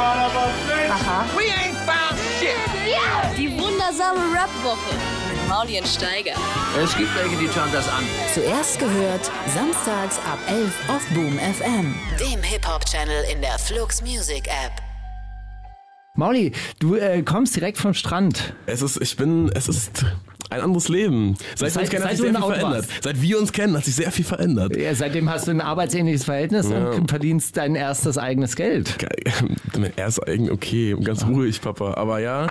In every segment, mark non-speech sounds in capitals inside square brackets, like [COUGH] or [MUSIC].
Aha. We ain't found shit. Die wundersame Rap-Woche mit Maulien Steiger. Es gibt welche, die schauen das an. Zuerst gehört, samstags ab 11 auf Boom FM. Dem Hip-Hop-Channel in der Flux Music App. Mauli, du äh, kommst direkt vom Strand. Es ist, ich bin, es ist ein anderes Leben. Seit, wir uns Seit- kennen, hat seit sich du sehr viel verändert. Seit wir uns kennen, hat sich sehr viel verändert. Ja, seitdem hast du ein arbeitsähnliches Verhältnis Ja. und verdienst dein erstes eigenes Geld. Geil. [LAUGHS] Er ist eigen, okay, ganz ruhig, Papa. Aber ja,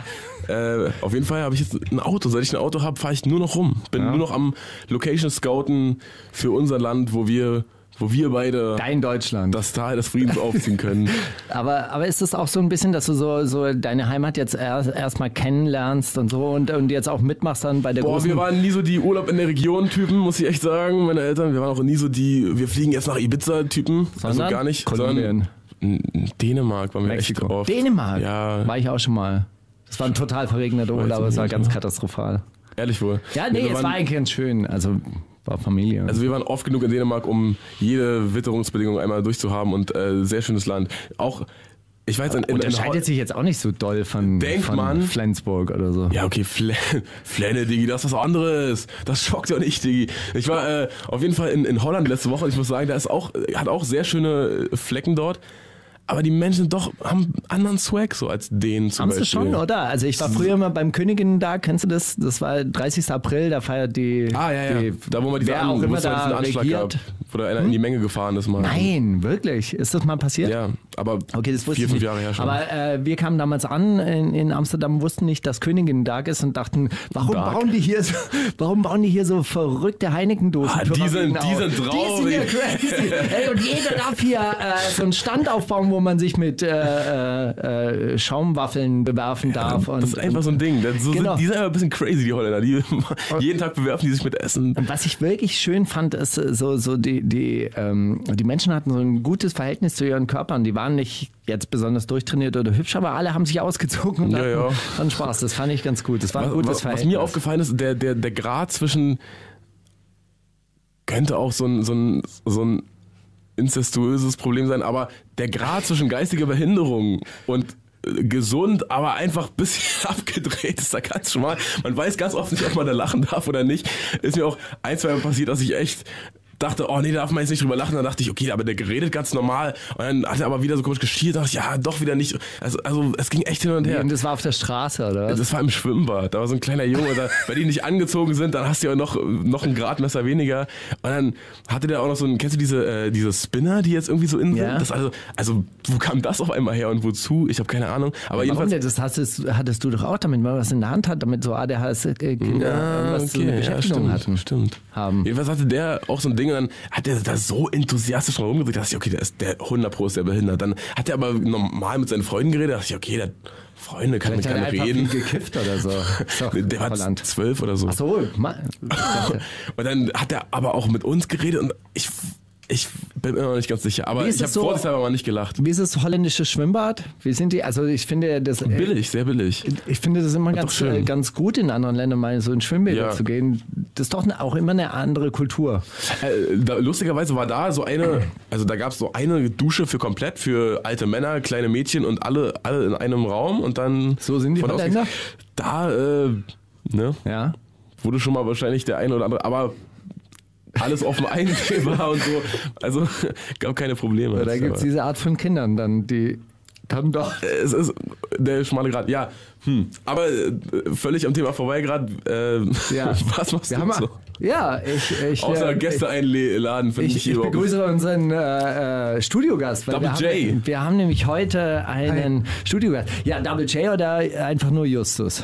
äh, auf jeden Fall habe ich jetzt ein Auto. Seit ich ein Auto habe, fahre ich nur noch rum. Bin nur noch am Location Scouten für unser Land, wo wir, wo wir beide Dein Deutschland. das Tal des Friedens aufziehen können. [LAUGHS] Aber, aber ist es auch so ein bisschen, dass du so, so deine Heimat jetzt erst erstmal kennenlernst und so und, und jetzt auch mitmachst dann bei der Boah, wir waren nie so die Urlaub in der Region-Typen, muss ich echt sagen. Meine Eltern, wir waren auch nie so die, wir fliegen jetzt nach Ibiza-Typen. Also Sondern? gar nicht. Kolumbien. Sondern Dänemark waren wir echt Mexiko. oft. Dänemark? Ja. War ich auch schon mal. Das war ein total verregneter Urlaub, aber es war ganz ja. katastrophal. Ehrlich wohl. Ja, nee, wir es waren, war eigentlich ganz schön. Also war Familie. Also wir waren oft genug in Dänemark, um jede Witterungsbedingung einmal durchzuhaben und äh, sehr schönes Land. Auch, ich weiß, in, in, Unterscheidet sich jetzt auch nicht so doll von, Denkt von man. Flensburg oder so. Ja, okay, Fl [LAUGHS] Flenne, Digi, das ist was anderes. Das schockt ja nicht, Digi. Ich war äh, auf jeden Fall in, in Holland letzte Woche und ich muss sagen, da ist auch, hat auch sehr schöne Flecken dort. Aber die Menschen doch haben anderen Swag so als den zum Haben sie Beispiel. schon, oder? Also ich war früher immer beim Königin da, kennst du das? Das war 30. April, da feiert die... Ah, ja, ja. Die, da, wo man diese wer An- auch wo immer mal diesen da Anschlag regiert. gab, wo da einer in die Menge gefahren ist mal. Nein, wirklich? Ist das mal passiert? Ja, aber Okay, das wusste vier, fünf. Jahre her schon. Aber äh, wir kamen damals an in, in Amsterdam, wussten nicht, dass Königin Tag ist und dachten, warum Tag. bauen die hier so, warum bauen die hier so verrückte Heineken-Dosen? Ah, die sind- die sind Die sind traurig. hier crazy. Ey, und jeder darf hier äh, so einen Stand aufbauen, wo man sich mit äh, äh, äh, Schaumwaffeln bewerfen darf. und, das ist einfach so ein Ding. So Genau. sind, die sind einfach ein bisschen crazy, die Holländer. Die, [LAUGHS] jeden Tag bewerfen die sich mit Essen. Und was ich wirklich schön fand, ist äh, so, so die, die, ähm, die Menschen hatten so ein gutes Verhältnis zu ihren Körpern. Die waren nicht jetzt besonders durchtrainiert oder hübsch, aber alle haben sich ausgezogen und Ja, hatten, ja. hatten Spaß. Das fand ich ganz gut. Das war ein Was, gutes was, was Verhältnis. mir aufgefallen ist, der, der, der Grad zwischen könnte auch so ein, so ein, so ein incestuöses Problem sein, aber der Grad zwischen geistiger Behinderung und äh, gesund, aber einfach ein bisschen [LAUGHS] abgedreht ist da ganz schon mal. Man weiß ganz oft nicht, ob man da lachen darf oder nicht. Ist mir auch ein, zwei Mal passiert, dass ich echt dachte, oh nee, da darf man jetzt nicht drüber lachen. Dann dachte ich, okay, aber der geredet ganz normal. Und dann hat er aber wieder so komisch geschielt. dachte ich, ja, doch wieder nicht. Also, also es ging echt hin und her. Und das war auf der Straße, oder was? Das war im Schwimmbad. Da war so ein kleiner Junge, da, weil die nicht angezogen sind, dann hast du ja noch, noch ein Gradmesser weniger. Und dann hatte der auch noch so ein, kennst du diese, äh, diese Spinner, die jetzt irgendwie so in sind? Ja. Das also, also, wo kam das auf einmal her und wozu? Ich habe keine Ahnung. Aber Warum jedenfalls. denn? Das hattest, hattest du doch auch, damit man was in der Hand hat, damit so ADHS-Kinder Ja, was zu okay, einer ja, Beschäftigung stimmt, hatten. stimmt. Haben. Jedenfalls hatte der auch so ein Ding und dann hat der da so enthusiastisch dran rumgedreht, dass ich, okay, der ist der 100 Pro ist der behindert. Dann hat er aber normal mit seinen Freunden geredet, da dachte ich, okay, der Freunde kann mit Vielleicht er keinem reden. gekifft oder so. [LAUGHS] Der war zwölf oder so. Ach so, [LAUGHS] Und dann hat er aber auch mit uns geredet und ich, ich bin mir noch nicht ganz sicher. Aber ich habe so- vorsichtshalber mal nicht gelacht. Wie ist das holländische Schwimmbad? Wie sind die? Also ich finde das Billig, sehr billig. Ich finde das immer ganz, schön. äh, ganz gut, in anderen Ländern mal so in Schwimmbäder Ja. zu gehen. Das ist doch auch immer eine andere Kultur. Äh, da, lustigerweise war da so eine, also da gab es so eine Dusche für komplett, für alte Männer, kleine Mädchen und alle, alle in einem Raum und dann. So sind die Holländer? Da, äh, ne, Ja. wurde schon mal wahrscheinlich der eine oder andere, aber alles offen [LAUGHS] einsehbar und so. Also gab keine Probleme. Da gibt es diese Art von Kindern dann, die dann doch. Es ist der schmale Grad, ja. Hm. Aber äh, völlig am Thema vorbei gerade. Äh, Ja. [LAUGHS] Was machst Wir du haben, so? Ja, ich. ich Außer äh, Gäste einladen, finde Ich, ich, ich begrüße unseren äh, äh, Studiogast. Weil Double wir J. Haben, wir haben nämlich heute einen Studiogast. Ja, Double J oder einfach nur Justus?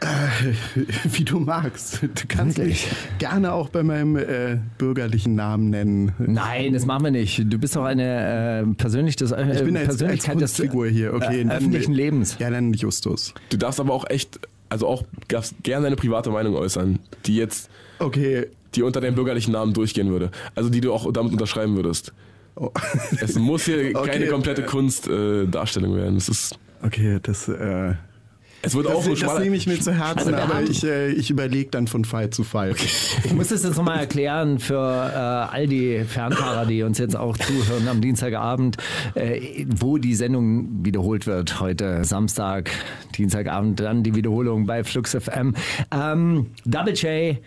[LAUGHS] Wie du magst. Du kannst Wirklich? mich gerne auch bei meinem äh, bürgerlichen Namen nennen. Nein, das machen wir nicht. Du bist doch eine äh, persönlich das, äh, Ich bin als, als Persönlichkeit des Kunstfigur hier. Okay, äh, öffentlichen Lebens. Ja, dann Justus. Du darfst aber auch echt, also auch darfst gerne deine private Meinung äußern, die jetzt, Okay. die unter deinem bürgerlichen Namen durchgehen würde. Also die du auch damit unterschreiben würdest. Oh. Es muss hier [LAUGHS] Okay, keine komplette äh, Kunstdarstellung äh, Darstellung werden. Es ist Okay, das. Äh, Es wird Das, auch so das schmaler. nehme ich mir zu Herzen, Also aber haben- ich, äh, ich überlege dann von Fall zu Fall. Ich muss das jetzt nochmal erklären für äh, all die Fernfahrer, die uns jetzt auch zuhören am Dienstagabend, äh, wo die Sendung wiederholt wird. Heute Samstag, Dienstagabend, dann die Wiederholung bei Flux FM. Ähm, Double J,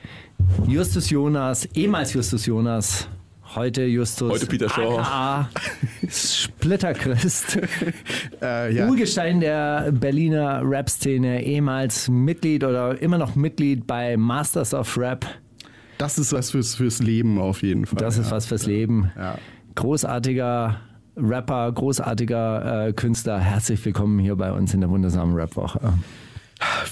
Justus Jonas, ehemals Justus Jonas. Heute Justus. Heute Peter Shaw. AKA [LAUGHS] Splitter Christ. Äh, ja. Urgestein der Berliner Rap-Szene, ehemals Mitglied oder immer noch Mitglied bei Masters of Rap. Das ist was fürs, fürs Leben auf jeden Fall. Das ist ja. was fürs Leben. Ja. Großartiger Rapper, großartiger äh, Künstler. Herzlich willkommen hier bei uns in der wundersamen Rap-Woche.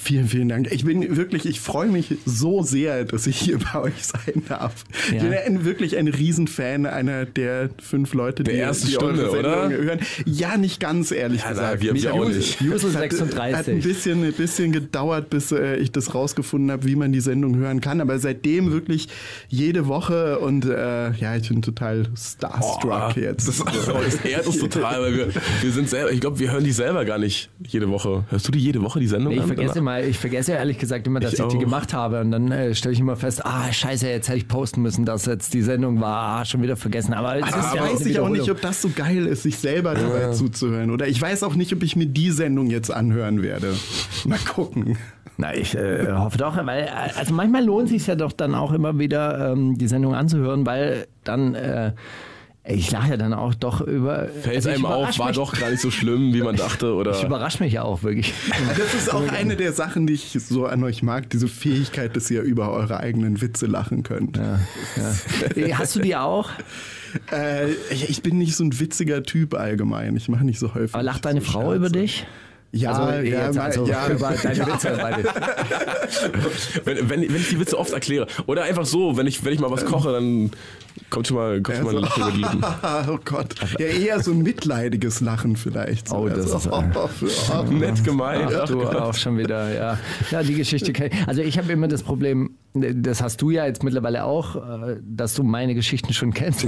Vielen, vielen Dank. Ich bin wirklich, ich freue mich so sehr, dass ich hier bei euch sein darf. Ich Ja. bin ein, wirklich ein Riesenfan einer der fünf Leute, Der die, ersten die Stunde, oder? hören. Ja, nicht ganz, ehrlich Ja, gesagt. na, wir- wir auch nicht. Jusel Es hat- 36. Hat ein bisschen, ein bisschen gedauert, bis äh, ich das rausgefunden habe, wie man die Sendung hören kann. Aber seitdem wirklich jede Woche und äh, ja, ich bin total starstruck jetzt. Das, das ehrt uns total, weil wir, wir sind selber, ich glaube, wir hören die selber gar nicht jede Woche. Hörst du die jede Woche, die Sendung? Nee, ich an? Vergesse mal, ich vergesse ehrlich gesagt immer, dass Ich ich, die gemacht habe und dann äh, stelle ich immer fest, ah scheiße, jetzt hätte ich posten müssen, dass jetzt die Sendung war, ah, schon wieder vergessen. Aber es Aber ist ja weiß ich auch nicht, ob das so geil ist, sich selber dabei zuzuhören. Oder ich weiß auch nicht, ob ich mir die Sendung jetzt anhören werde. Mal gucken. Na, ich äh, hoffe doch, weil äh, also manchmal lohnt sich ja doch dann auch immer wieder ähm, die Sendung anzuhören, weil dann äh, ich lache ja dann auch doch über. Fällt also einem auf, war mich, doch gar nicht so schlimm, wie man dachte. [LAUGHS] Oder Ich überrasche mich ja auch wirklich. Das ist auch eine der Sachen, die ich so an euch mag, diese Fähigkeit, dass ihr über eure eigenen Witze lachen könnt. Äh, Hast du die auch? [LAUGHS] Äh, ich, ich bin nicht so ein witziger Typ allgemein. Ich mache nicht so häufig. Aber lacht deine so Frau Scherze. über dich? Ja, also, ja, jetzt, also ja. [LAUGHS] über deine Witze. [LAUGHS] Meine. wenn, wenn, wenn ich die Witze oft erkläre. Oder einfach so, wenn ich, wenn ich mal was koche, dann kommt schon mal, kommt schon mal ein Lachen über die Lippen. [LAUGHS] oh Gott. Ja, eher so ein mitleidiges Lachen vielleicht. So. Oh, das ist, äh, oh, Nett gemeint. Ach, du auch schon wieder, ja. Ja, die Geschichte kenn ich. Also ich habe immer das Problem, das hast du ja jetzt mittlerweile auch, äh, dass du meine Geschichten schon kennst.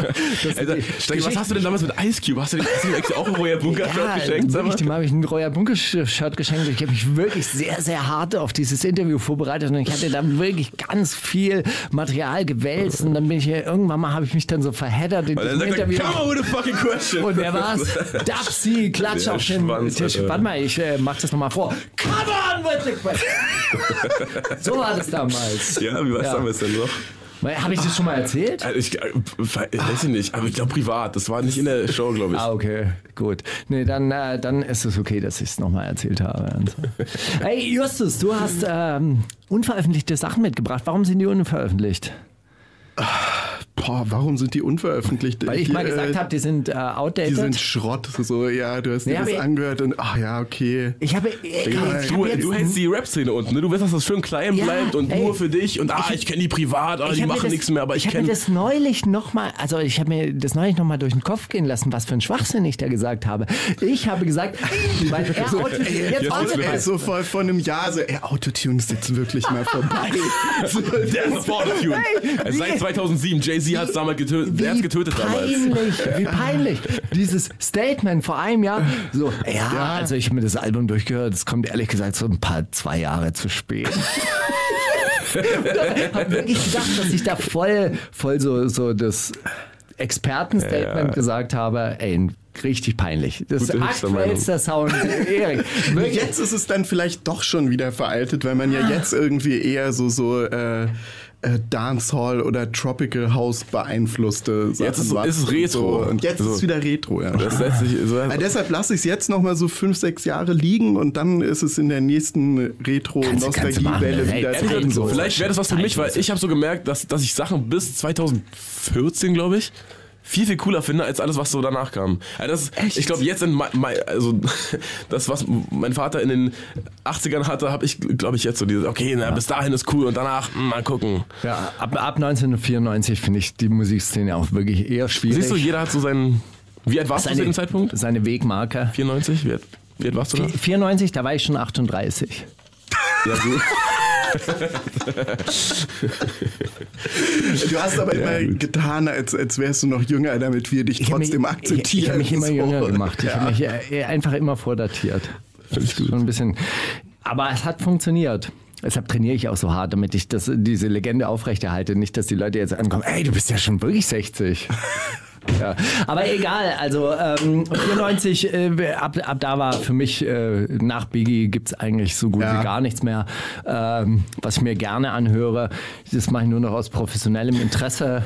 Die Steiger, was hast du denn damals mit Ice Cube? Hast du dem Cube eigentlich auch ein Royal Bunker ja, geschenkt? Wirklich, dem habe ich ein Royal Bunker-Shirt geschenkt. Ich habe mich wirklich sehr, sehr hart auf dieses Interview vorbereitet und ich hatte da wirklich ganz viel Material gewälzt und dann bin ich hier, irgendwann mal habe ich mich dann so verheddert in diesem er, Interview. come on with a fucking question. Und wer war's? Dapsi, klatsch auf den Schwanz, Tisch. Alter. Warte mal, ich äh, mach das nochmal vor. Come on with the question. [LAUGHS] so war das damals. Ja, wie war es Ja. damals denn noch? Habe ich das schon mal erzählt? Also Ich, äh, weiß ich nicht, aber ich glaube privat. Das war nicht in der Show, glaube ich. Ah, okay, gut. Nee, dann, äh, dann ist es okay, dass ich es nochmal erzählt habe. hey, [LAUGHS] Justus, du hast ähm, unveröffentlichte Sachen mitgebracht. Warum sind die unveröffentlicht? Boah, warum sind die unveröffentlicht? Weil ich mal Die, gesagt äh, habe, die sind äh, outdated. Die sind Schrott. So, ja, du hast Nee, dir das aber ich- angehört und ach ja, okay. ich habe. Ich, ich Du, hab jetzt- du hältst die Rap-Szene unten, ne? Du willst, dass das schön klein Ja, bleibt und ey. nur für dich und ah, ich, kenne die privat, ah, Ich die machen das- nichts mehr, aber ich, ich habe kenne. mir das neulich nochmal, also ich habe mir das neulich nochmal durch den Kopf gehen lassen, was für ein Schwachsinn ich da gesagt habe. Ich habe gesagt, [LAUGHS] weil er So, Autotune- ey, jetzt jetzt wird's mal. Ey, so vor, vor einem Jahr so, ey, Autotune ist jetzt wirklich mal vorbei. [LAUGHS] Der ist sofort Tune. Hey, wie- Seit 2007. Jay-Z hat es damals getötet. Der hat getötet damals. peinlich, wie peinlich. Dieses Statement vor einem Jahr. So, ja, Ja. also ich habe mir das Album durchgehört, es kommt ehrlich gesagt so ein paar zwei Jahre zu spät. [LAUGHS] habe wirklich gedacht, dass ich da voll, voll so, so das Expertenstatement gesagt habe. Ey, richtig peinlich. Das ist Gute Hipster-Meinung. aktuellster Sound. Erik. Jetzt ist es dann vielleicht doch schon wieder veraltet, weil man ja jetzt irgendwie eher so, so äh, äh, Dancehall oder Tropical House beeinflusste Sachen Jetzt ist ist es und Retro. So. Und jetzt So. ist es wieder Retro, ja. Das lässt sich so. Ja, deshalb lasse ich es jetzt noch mal so fünf, sechs Jahre liegen und dann ist es in der nächsten Retro-Nostalgiewelle wieder drin. so. Vielleicht wäre das was für mich, weil ich habe so gemerkt, dass, dass ich Sachen bis 2014, glaube ich, viel, viel cooler finde, als alles, was so danach kam. Also das, ist- ich glaube, jetzt in mein, mein, also [LAUGHS] das, was mein Vater in den 80ern hatte, habe ich, glaube ich, jetzt so dieses, okay, na, bis dahin ist cool und danach, hm, mal gucken. Ja, ab, ab 1994 finde ich die Musikszene auch wirklich eher schwierig. Siehst du, jeder hat so seinen. Wie alt warst du zu seine, dem Zeitpunkt? seine Wegmarke. 94? Wie alt, wie alt warst du da? 94, da war ich schon 38. Ja, gut. Du hast aber immer getan, als, als wärst du noch jünger, damit wir dich Ich trotzdem mich, akzeptieren. Ich, ich habe mich immer So. jünger gemacht. Ich Ja. habe mich äh, einfach immer vordatiert. Schon ein bisschen. Aber es hat funktioniert. Deshalb trainiere ich auch so hart, damit ich das, diese Legende aufrechterhalte. Nicht, dass die Leute jetzt ankommen, ey, du bist ja schon wirklich 60. Ja. Aber egal, also ähm, 94, äh, ab, ab da war für mich, äh, nach Biggie gibt es eigentlich so gut Ja. wie gar nichts mehr, ähm, was ich mir gerne anhöre. Das mache ich nur noch aus professionellem Interesse.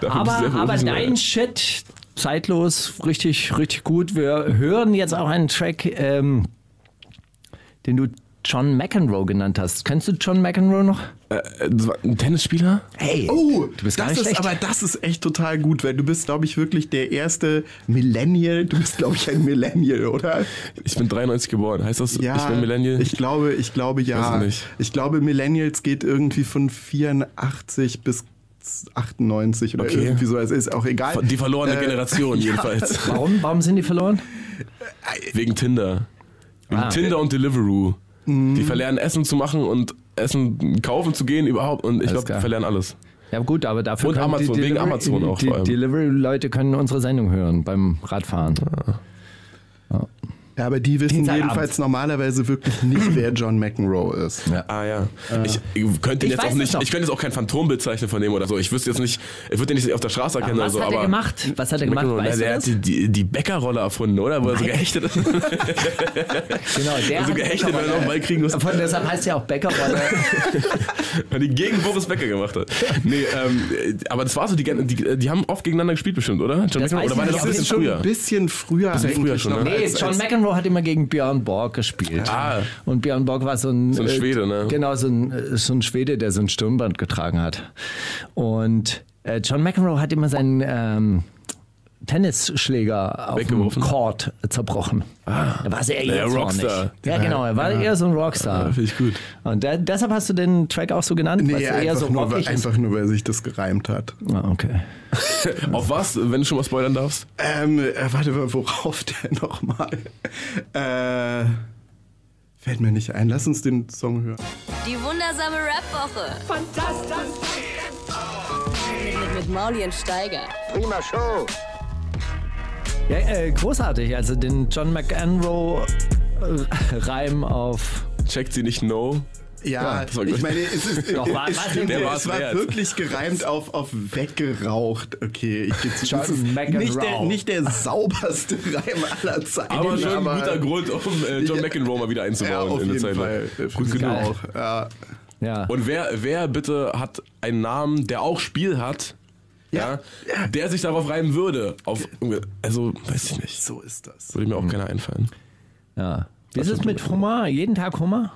Dafür Aber, aber dein Shit, zeitlos, richtig, richtig gut. Wir hören jetzt auch einen Track, ähm, den du John McEnroe genannt hast. Kennst du John McEnroe noch? Äh, war ein Tennisspieler? Hey, Oh, du bist gar das nicht ist, schlecht. aber das ist echt total gut, weil du bist, glaube ich, wirklich der erste Millennial. Du bist, glaube ich, ein Millennial, oder? Ich bin 93 geboren. Heißt das, Ja, ich bin Millennial? Ich glaube, ich glaube ja. Weiß nicht. Ich glaube, Millennials geht irgendwie von 84 bis 98 oder Okay. irgendwie so. Es ist auch egal. Die verlorene Äh, Generation [LAUGHS] ja. jedenfalls. Warum, warum sind die verloren? Wegen Tinder. Wegen Ah. Tinder und Deliveroo. Mhm. Die verlernen Essen zu machen und Essen kaufen zu gehen überhaupt. Und ich glaube, die verlernen alles. Ja gut, aber dafür Und Amazon, die wegen Delivery- Amazon auch Die vor allem. Delivery-Leute können unsere Sendung hören beim Radfahren. Ja, aber die wissen Dienstagabend. jedenfalls normalerweise wirklich nicht, wer John McEnroe ist. Ah ja. Ich, ich könnte ihn Ich jetzt auch nicht, ich könnte jetzt auch kein Phantombild zeichnen von dem oder so. Ich wüsste jetzt nicht, ich würde den nicht auf der Straße erkennen was oder so. hat er aber gemacht? Was hat er gemacht? McEnroe, Weißt der du hat das? die, die, die Bäckerrolle erfunden, oder? Wo er so gehechtet ist. [LAUGHS] Genau, der so hat gehechtet, weil er noch einen Ball kriegen muss. Von deshalb heißt ja auch Bäckerrolle. [LAUGHS] Weil die gegen Boris Becker gemacht hat. Nee, ähm, aber das war so, die, die, die haben oft gegeneinander gespielt bestimmt, oder? John Das McEnroe? Oder war das nicht, ein aber bisschen Ein früher? bisschen früher Bisschen früher schon, ne? Nee, John als- McEnroe hat immer gegen Björn Borg gespielt. Ah. Und Björn Borg war so ein, So ein äh, Schwede, ne? Genau, so ein, äh, so ein Schwede, der so ein Stirnband getragen hat. Und äh, John McEnroe hat immer seinen ähm, Tennisschläger auf dem? Court zerbrochen. Da war sehr eher Rockstar. Ja, genau, er war eher so ein Rockstar. Ja, finde ich gut. Und da, deshalb hast du den Track auch so genannt? Nee, eher einfach, so nur, weil- einfach nur, weil sich das gereimt hat. Ah, okay. [LAUGHS] Auf was, wenn du schon mal spoilern darfst? Ähm, äh, warte mal, worauf der [LAUGHS] nochmal? Äh, fällt mir nicht ein. Lass uns den Song hören. Die wundersame Rap-Woche. Fantastisch. Mit, mit, mit Mauli und Steiger. Prima Show. Ja, äh, großartig. Also den John McEnroe-Reim [LAUGHS] auf Checkt sie nicht No? Ja, das war ich meine, es, ist, [LAUGHS] Doch, war- [LAUGHS] es, war- stimmt, es war wirklich gereimt auf, auf weggeraucht. Okay, ich gebe zu. John das ist McEnroe. nicht der, nicht der sauberste Reim aller Zeiten. Aber schon ein guter Grund, um äh, John Ja. McEnroe mal wieder Ja, einzubauen auf in der Zeit. Fall. Gut genug. auch. Ja. ja. Und wer, wer bitte hat einen Namen, der auch Spiel hat, ja, Ja. der sich darauf reimen würde? Auf, also, weiß ich nicht. So ist das. Würde mir auch keiner einfallen. Ja. Wie ist es mit Hummer? Jeden Tag Hummer?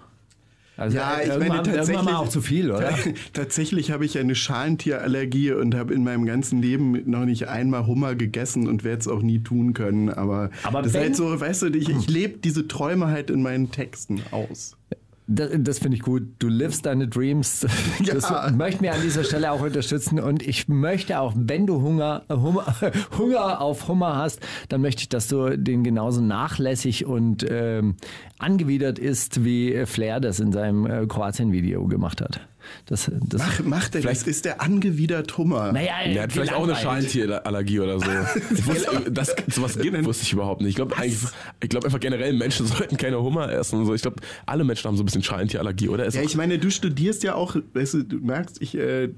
Also Ja, ich meine tatsächlich. mal auch zu viel, oder? [LAUGHS] Tatsächlich habe ich eine Schalentierallergie und habe in meinem ganzen Leben noch nicht einmal Hummer gegessen und werde es auch nie tun können. Aber, Aber das ist halt so, weißt du, ich, ich lebe diese Träume halt in meinen Texten aus. Das, das finde ich gut. Du livest deine Dreams. [LAUGHS] Das Ja. möchten wir an dieser Stelle auch unterstützen. Und ich möchte auch, wenn du Hunger, Hummer, [LAUGHS] Hunger auf Hummer hast, dann möchte ich, dass du den genauso nachlässig und ähm, angewidert isst, wie Flair das in seinem äh, Kroatien-Video gemacht hat. Das, das, Mach, macht er, Vielleicht- das ist der angewidert Hummer. naja, Der hat vielleicht auch eine. Schalentierallergie oder so. [LAUGHS] Wusste, dass sowas gibt, wusste ich überhaupt nicht. Ich glaube glaub einfach generell, Menschen [LAUGHS] sollten keine Hummer essen. und So. Ich glaube, alle Menschen haben so ein bisschen Schalentierallergie, oder? Ist Ja, ich meine, du studierst ja auch, weißt du, du merkst, ich äh,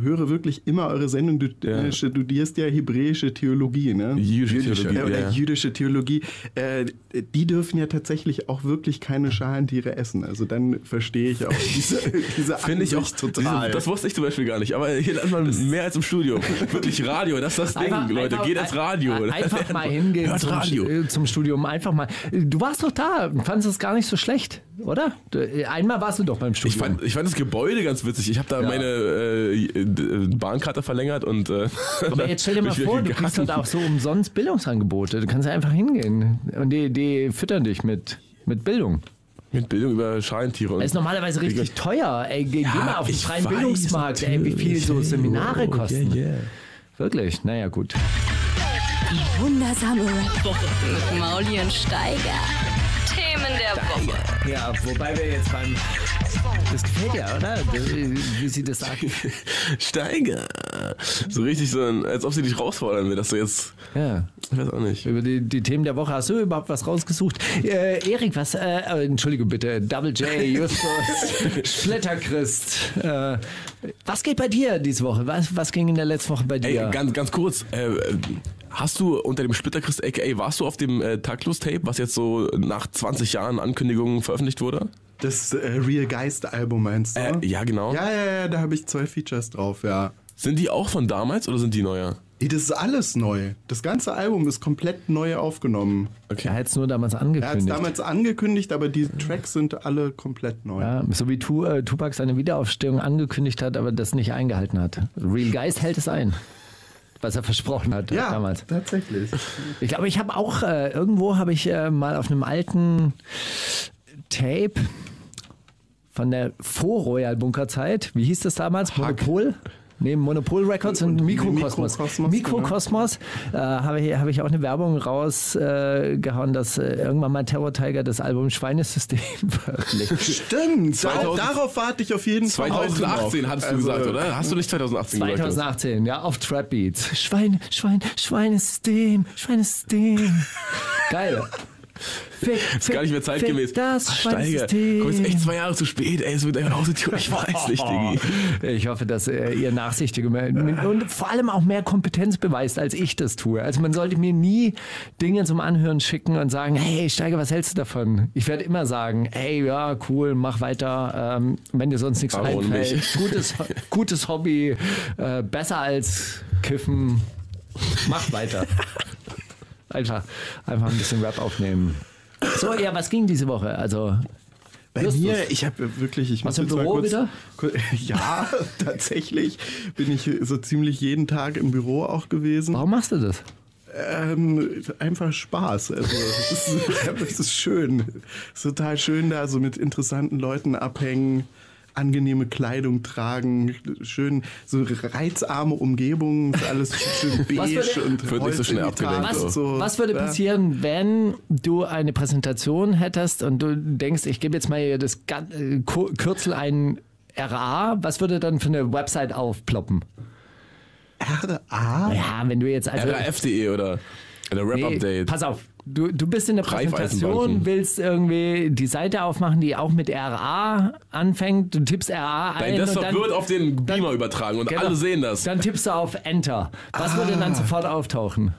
höre wirklich immer eure Sendung, du Ja. äh, studierst ja hebräische Theologie, ne? Jüdische Äh, Theologie, oder ja. jüdische Theologie. Äh, die dürfen ja tatsächlich auch wirklich keine Schalentiere essen. Also dann verstehe ich auch diese, [LAUGHS] diese Finde ich auch total. Das wusste ich zum Beispiel gar nicht. Aber hier lernt man mehr als im Studio. [LAUGHS] Wirklich Radio, das ist das Ding, Einfach- Leute. einfach- Geht ins Radio. ein- Einfach mal hingehen Hört zum, Radio. äh, zum Studium. Einfach mal. Du warst doch da. Fandest es gar nicht so schlecht, oder? Einmal warst du doch beim Studium. Ich fand, ich fand das Gebäude ganz witzig. Ich habe da meine äh, äh, Bahnkarte verlängert und. Äh, Aber jetzt stell dir [LAUGHS] mal vor, du kriegst dort auch so umsonst Bildungsangebote. Du kannst einfach hingehen. Und die, die füttern dich mit, mit Bildung. Mit Bildung über Schalentiere. Und Das ist normalerweise richtig teuer. Ey, geh, geh mal auf den freien weiß, Bildungsmarkt, ey, wie viel so. Seminare Oh, kosten. yeah, yeah. Wirklich? Naja, gut. Die wundersame Rap-Woche. Mit Mauli und Steiger. Themen der Woche. Ja, wobei wir jetzt beim. Das gefällt ja, oder? Wie sie das sagt. [LAUGHS] Steiger. so richtig so, ein- als ob sie dich herausfordern will, dass du jetzt, Ja. ich weiß auch nicht. Über die, die Themen der Woche hast du überhaupt was rausgesucht? Äh, Erik, was, äh, entschuldige bitte, Double J, Justus, [LAUGHS] Splitterchrist. Äh, was geht bei dir diese Woche? Was, was ging in der letzten Woche bei dir? Ey, ganz, ganz kurz, äh, hast du unter dem Splitterchrist aka, warst du auf dem äh, Taktlos-Tape, was jetzt so nach 20 Jahren Ankündigungen veröffentlicht wurde? Das äh, Real Geist Album meinst du? Äh, ja, genau. ja, ja, ja, da habe ich zwei Features drauf, ja. Sind die auch von damals oder sind die neuer? Ey, Das ist alles neu. Das ganze Album ist komplett neu aufgenommen. er hat es nur damals Er hat es angekündigt. damals angekündigt, aber die Tracks sind alle komplett neu. ja, so wie tu, äh, Tupac seine Wiederaufstehung angekündigt hat, aber das nicht eingehalten hat. Real Geist hält es ein. Was er versprochen hat Ja, damals. tatsächlich. Ich glaube, ich habe auch, äh, irgendwo habe ich äh, mal auf einem alten Tape von der Vor-Royal-Bunker-Zeit, wie hieß das damals? Monopol? Neben Monopol Records und Mikrokosmos. Mikrokosmos, Mikrokosmos äh, habe ich, habe ich auch eine Werbung rausgehauen, äh, dass äh, irgendwann mal Terror Tiger das Album Schweinesystem [LAUGHS] veröffentlicht. [LAUGHS] Stimmt, 2000 darauf warte ich auf jeden Fall. auch 2018 noch. hattest du Also, gesagt, oder? Hast du nicht 2018 gesagt? 2018, ja, auf Trap Beats. Schwein, Schwein, Schweinesystem, Schweinesystem. [LAUGHS] Geil. Fick, Ist gar nicht mehr zeitgemäß. Das Ach, Steiger, komm jetzt echt zwei Jahre zu spät, ey, so mit deiner Autotür. Ich weiß nicht, [LAUGHS] Diggi. Ich hoffe, dass äh, ihr nachsichtig und vor allem auch mehr Kompetenz beweist, als ich das tue. Also man sollte mir nie Dinge zum Anhören schicken und sagen, hey Steiger, was hältst du davon? Ich werde immer sagen, hey, ja, cool, mach weiter, ähm, wenn dir sonst nichts Warum einfällt. nicht? Gutes, gutes Hobby, äh, besser als Kiffen, mach weiter. [LAUGHS] Einfach, einfach ein bisschen Rap aufnehmen. So, ja, was ging diese Woche? Also, Bei Justus. mir, ich habe wirklich, ich muss im mal Büro kurz, wieder? Kur- [LAUGHS] Ja, [LAUGHS] tatsächlich bin ich so ziemlich jeden Tag im Büro auch gewesen. warum machst du das? Ähm, einfach Spaß. Also, es ist, [LAUGHS] es ist schön. Es ist total schön, da so mit interessanten Leuten abhängen, angenehme Kleidung tragen, schön so reizarme Umgebung, ist alles schön [LAUGHS] beige würde- und Wird nicht so schnell abgelenkt, Was, so, was würde ja. passieren, wenn du eine Präsentation hättest und du denkst, ich gebe jetzt mal hier das äh, Kürzel ein RA, was würde dann für eine Website aufploppen? RA? Ja, wenn du jetzt also RAF.de oder oder Nee, Rap-Update. pass auf, du, du bist in der Präsentation, willst irgendwie die Seite aufmachen, die auch mit RA anfängt, du tippst RA ein Dein und Desktop dann, wird auf den Beamer übertragen und Genau. alle sehen das. dann tippst du auf Enter. Was würde Ah. dann sofort auftauchen?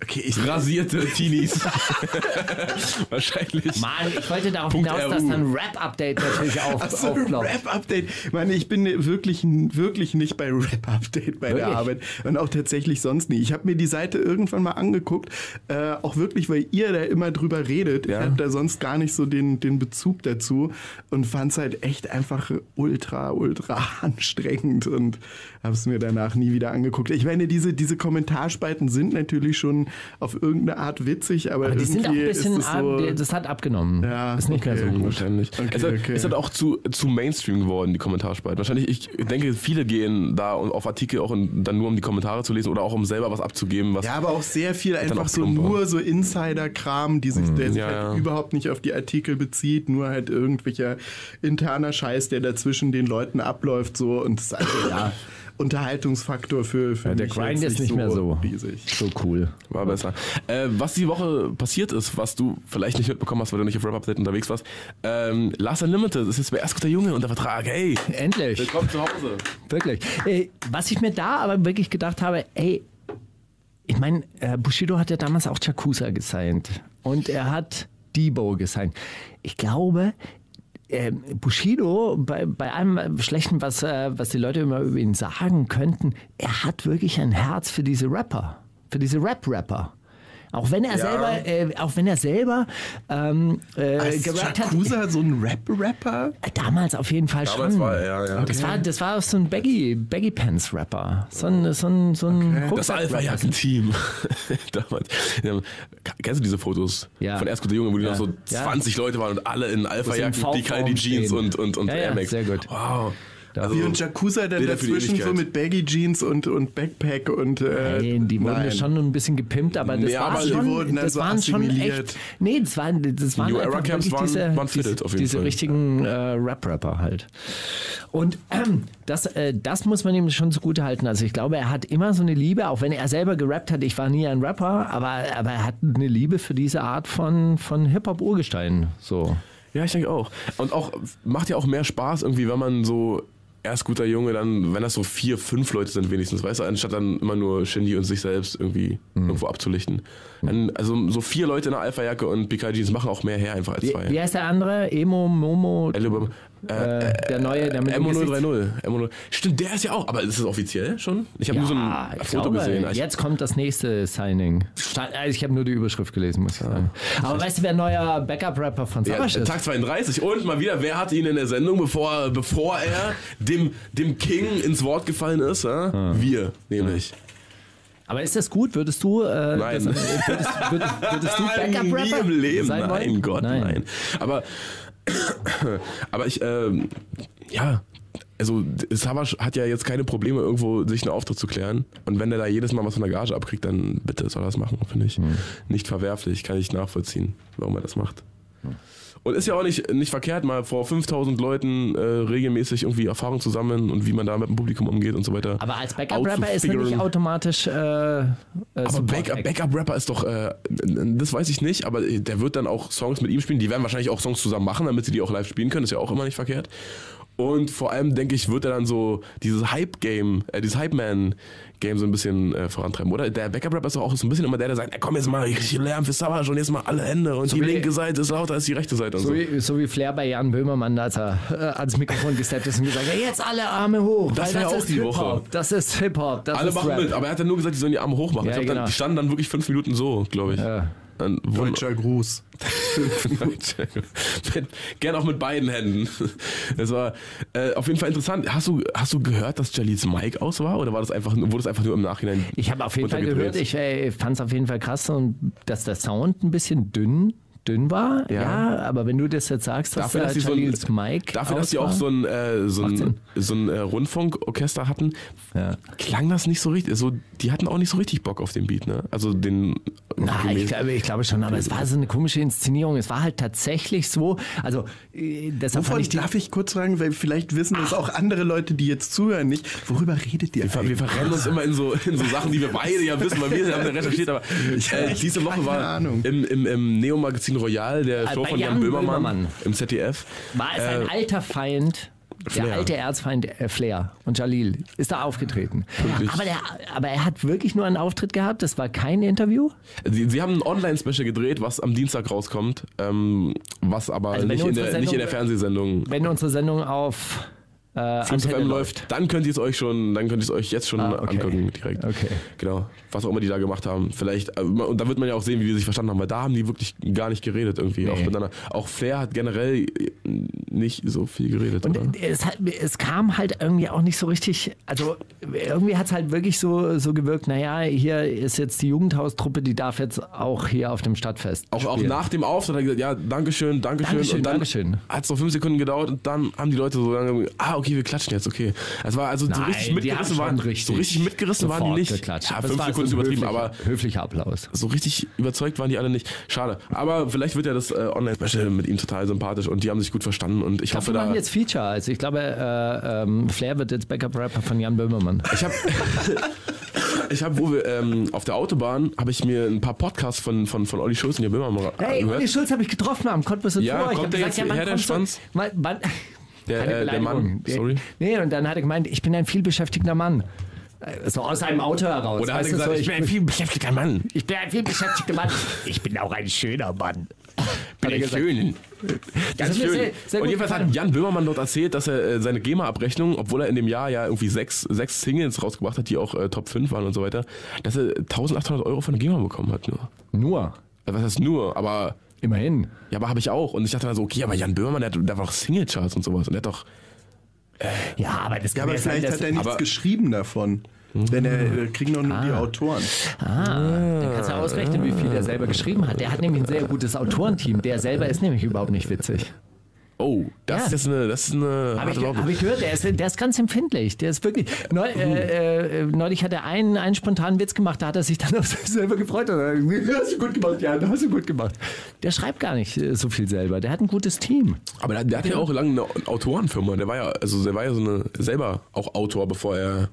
Okay, ich Rasierte [LAUGHS] Teenies. [LAUGHS] Wahrscheinlich. Mann, ich wollte darauf Punkt hinaus, dass dann Rap-Update natürlich auf, Ach so, aufploppt. Rap-Update. Ich meine, ich bin wirklich, wirklich nicht bei Rap-Update bei Wirklich? der Arbeit und auch tatsächlich sonst nie. Ich habe mir die Seite irgendwann mal angeguckt, äh, auch wirklich, weil ihr da immer drüber redet. Ja. Ich habe da sonst gar nicht so den, den Bezug dazu und fand es halt echt einfach ultra, ultra [LAUGHS] anstrengend und habe es mir danach nie wieder angeguckt. Ich meine, diese, diese Kommentarspalten sind natürlich schon auf irgendeine Art witzig, aber, Aber die sind auch ein bisschen, so... das hat abgenommen. Ja, ist nicht okay. mehr so gut. Wahrscheinlich. Okay, es, hat, okay. es hat auch zu, zu Mainstream geworden, die Kommentarspalten. Wahrscheinlich, ich denke, viele gehen da auf Artikel auch in, dann nur um die Kommentare zu lesen oder auch um selber was abzugeben. Was Ja, aber auch sehr viel einfach so nur so Insider-Kram, die sich, der sich ja, halt ja. überhaupt nicht auf die Artikel bezieht, nur halt irgendwelcher interner Scheiß, der dazwischen den Leuten abläuft, so und das ist also ja Unterhaltungsfaktor für, für Ja, der Grind ist nicht mehr so, riesig. so cool. war besser. Äh, was die Woche passiert ist, was du vielleicht nicht mitbekommen hast, weil du nicht auf Rap Update unterwegs warst. Ähm, Last Unlimited ist jetzt bei Erstguter Junge unter Vertrag. Hey, Endlich. willkommen zu Hause. Wirklich. Äh, was ich mir da aber wirklich gedacht habe, ey, ich meine, äh, Bushido hat ja damals auch Chakusa gesigned und er hat Debo gesigned. Ich glaube, äh, Bushido, bei, bei allem Schlechten, was, äh, was die Leute immer über ihn sagen könnten, er hat wirklich ein Herz für diese Rapper, für diese Rap-Rapper. Auch wenn er selber, äh, auch wenn er selber ähm, äh, Ist gerappt hat. Yakuza so ein Rap-Rapper? Damals auf jeden Fall Damals schon. war er, ja, ja. Das, war, das war so ein Baggy, Baggy Pants Rapper. So ein, so ein, so ein Das Rucksack-Rapper. Alpha-Jacken-Team. [LAUGHS] Damals. Ja, Kennst du diese Fotos Ja. von Erstguter Junge, wo die Ja. noch so Ja. 20 Leute waren und alle in Alpha-Jacken, die V-Form Jeans stehen. und, und, und Ja, ja, Air Max. sehr gut. Wow. Also, Wie und Yakuza dann dazwischen so mit Baggy Jeans und, und Backpack und. Äh, Nein, die wurden nein. ja schon ein bisschen gepimpt, aber das Nee, war aber die schon, das so waren schon assimiliert. echt, nee, das waren, das waren New Era Camps waren- diese, waren fitted diese, auf jeden diese Fall. richtigen äh, Rap-Rapper halt. Und ähm, [CLEARS THROAT] das, äh, das muss man ihm schon zugute halten. Also ich glaube, er hat immer so eine Liebe, auch wenn er selber gerappt hat, ich war nie ein Rapper, aber, aber er hat eine Liebe für diese Art von, von Hip-Hop-Urgestein. So. Ja, ich denke auch. Und auch macht ja auch mehr Spaß irgendwie, wenn man so erst guter Junge, dann, wenn das so vier, fünf Leute sind wenigstens, weißt du, anstatt dann immer nur Shindy und sich selbst irgendwie irgendwo abzulichten. Dann, also so vier Leute in der Alpha-Jacke und PK Jeans machen auch mehr her einfach als Wie, zwei. wie heißt der andere? Emo, Momo, äh, der neue, der mit dem Gesichts- MO030. MO0. Stimmt, der ist ja auch, aber ist das offiziell schon? Ich habe Ja, nur so ein ich Foto glaube, gesehen. Jetzt kommt das nächste Signing. Ich habe nur die Überschrift gelesen, muss ich sagen. Aber weißt du, wer neuer Backup-Rapper von Ja, Savage ist? Tag 32 und mal wieder, wer hatte ihn in der Sendung, bevor, bevor er dem, dem King ins Wort gefallen ist? Äh? Wir, nämlich. Aber ist das gut? Würdest du, äh, Nein. Das, äh, würdest, würdest, würdest du [LAUGHS] Backup-Rapper im Leben, sein nein? Gott, nein. Aber, aber ich, ähm, ja, also Savage hat ja jetzt keine Probleme, irgendwo sich einen Auftritt zu klären. Und wenn der da jedes Mal was von der Gage abkriegt, dann bitte soll er das machen, finde ich. Nicht verwerflich, kann ich nachvollziehen, warum er das macht. Und ist ja auch nicht, nicht verkehrt, mal vor 5000 Leuten äh, regelmäßig irgendwie Erfahrung zu sammeln und wie man da mit dem Publikum umgeht und so weiter. Aber als Backup-Rapper ist er nicht automatisch äh, äh, Aber Support Backup-. Backup-Rapper ist doch, äh, das weiß ich nicht, aber der wird dann auch Songs mit ihm spielen. Die werden wahrscheinlich auch Songs zusammen machen, damit sie die auch live spielen können. Ist ja auch immer nicht verkehrt. Und vor allem, denke ich, wird er dann so dieses Hype-Game, äh, dieses Hype-Man-Game so ein bisschen äh, vorantreiben, oder? Der Backup-Rapper ist auch so ein bisschen immer der, der sagt, komm, jetzt mal richtig Lärm für Savage und jetzt mal alle Hände und die wie- linke Seite ist lauter als die rechte Seite und so. So wie, so wie Flair bei Jan Böhmermann, als er äh, ans Mikrofon gesteppt ist und gesagt hat, jetzt alle Arme hoch, Das war ja auch ist die Hip-Hop, Woche. das ist Hip-Hop, das Alle ist machen Rap. mit, aber er hat dann nur gesagt, die sollen die Arme hoch machen. Ja, ich glaube, genau. die standen dann wirklich fünf Minuten so, glaube ich. Ja. Wurden- Deutscher Gruß. [LAUGHS] gern auch mit beiden Händen. Das war äh, auf jeden Fall interessant. Hast du, hast du gehört, dass Jalils Mic aus war oder war das einfach, wurde es einfach nur im Nachhinein? Ich habe auf jeden Fall gehört, ich äh, fand es auf jeden Fall krass, und dass der Sound ein bisschen dünn, dünn war. Ja. Ja. aber wenn du das jetzt sagst, dass Dafür, der dass sie so ein, Mic dafür, dass sie auch so ein, äh, so ein, so ein äh, Rundfunkorchester hatten, Ja. klang das nicht so richtig. So, die hatten auch nicht so richtig Bock auf den Beat, ne? Also den. Na, ich glaube, ich glaube schon, aber es war so eine komische Inszenierung. Es war halt tatsächlich so. Also, äh, deshalb Wovon ich darf ich kurz fragen, weil vielleicht wissen das auch andere Leute, die jetzt zuhören, nicht. Worüber redet ihr Wir, ver- wir eigentlich? verrennen uns immer in so, in so Sachen, die wir beide ja wissen, weil wir haben ja recherchiert, aber [LAUGHS] äh, diese Woche war im, im, im Neo-Magazin Royal, der Äh, Show bei von Jan, Jan Böhmermann, Böhmermann. im ZDF. War es ein Äh, alter Feind, der Flair. alte Erzfeind äh, Flair und Jalil ist da aufgetreten. Aber, der, aber er hat wirklich nur einen Auftritt gehabt, das war kein Interview. Sie, sie haben ein Online-Special gedreht, was am Dienstag rauskommt, ähm, was aber Also nicht, in der, nicht in Sendung- der Fernsehsendung Wenn unsere Sendung auf äh, FM läuft, dann könnt ihr es euch schon, dann könnt ihr es euch jetzt schon Ah, okay. angucken direkt. Okay. Genau, was auch immer die da gemacht haben. Vielleicht, äh, und da wird man ja auch sehen, wie die sich verstanden haben, weil da haben die wirklich gar nicht geredet irgendwie. Auch, miteinander. auch Flair hat generell äh, nicht so viel geredet. Und es, hat, es kam halt irgendwie auch nicht so richtig, also irgendwie hat es halt wirklich so, so gewirkt, naja, hier ist jetzt die Jugendhaustruppe, die darf jetzt auch hier auf dem Stadtfest Auch, auch nach dem Auftritt hat er gesagt, ja, Dankeschön, Dankeschön. Dankeschön, und dann Dankeschön. hat es noch fünf Sekunden gedauert und dann haben die Leute so lange, ah, okay, wir klatschen jetzt, okay. Es war also so Nein, richtig die mitgerissen waren, richtig so richtig mitgerissen waren die nicht. geklatscht. Ja, fünf war Sekunden so übertrieben, höflicher- aber Höflicher Applaus. so richtig überzeugt waren die alle nicht. Schade. Aber vielleicht wird ja das äh, Online-Special mit ihm total sympathisch und die haben sich gut verstanden und ich Ich hoffe wir machen da. jetzt Feature. Also ich glaube, äh, ähm, Flair wird jetzt Backup-Rapper von Jan Böhmermann. Ich habe, [LAUGHS] ich habe, wo wir ähm, auf der Autobahn, habe ich mir ein paar Podcasts von von von Olli Schulz und Jan Böhmermann Hey, angehört. Olli Schulz habe ich getroffen am Cottbusser Ja, Tor. Ich kommt der gesagt, jetzt wann her, der kommst du? Der, Keine äh, der Mann, sorry. Nee, und dann hat er gemeint, ich bin ein vielbeschäftigter Mann. Äh, So aus einem Auto heraus. Oder hat er gesagt, so, ich bin ein viel beschäftigter Mann. ich bin ein vielbeschäftigter Mann. Ich bin auch ein schöner Mann. bin ein schön. Ganz schön. sehr- sehr und jedenfalls gefallen. hat Jan Böhmermann dort erzählt, dass er äh, seine GEMA-Abrechnung, obwohl er in dem Jahr ja irgendwie sechs, sechs Singles rausgebracht hat, die auch äh, Top 5 waren und so weiter, dass er 1800 Euro von der GEMA bekommen hat nur. Nur. Äh, Was heißt nur? Aber, Immerhin. ja, aber habe ich auch. Und ich dachte dann so, okay, aber Jan Böhmermann, der, hat- der war doch Singlecharts und sowas. Und der hat doch, Ja, aber das Ja, aber ja sein, vielleicht dass- hat er nichts geschrieben davon. Wenn er äh, kriegen doch nur die Autoren. Ah, dann kannst du ausrechnen, wie viel er selber geschrieben hat. Der hat nämlich ein sehr gutes Autorenteam. Der selber ist nämlich überhaupt nicht witzig. Oh, das Ja. ist eine, das ist eine Habe ich, hab ich gehört, der ist, der ist ganz empfindlich. Der ist wirklich. Neu, [LAUGHS] äh, äh, neulich hat er einen, einen spontanen Witz gemacht, da hat er sich dann [LAUGHS] auf sich selber gefreut. Und hat gesagt, hast du gut gemacht, ja, hast du gut gemacht. Der schreibt gar nicht äh, so viel selber. Der hat ein gutes Team. Aber der, der hatte ja auch lange eine Autorenfirma. Der war ja, also der war ja so eine selber auch Autor, bevor er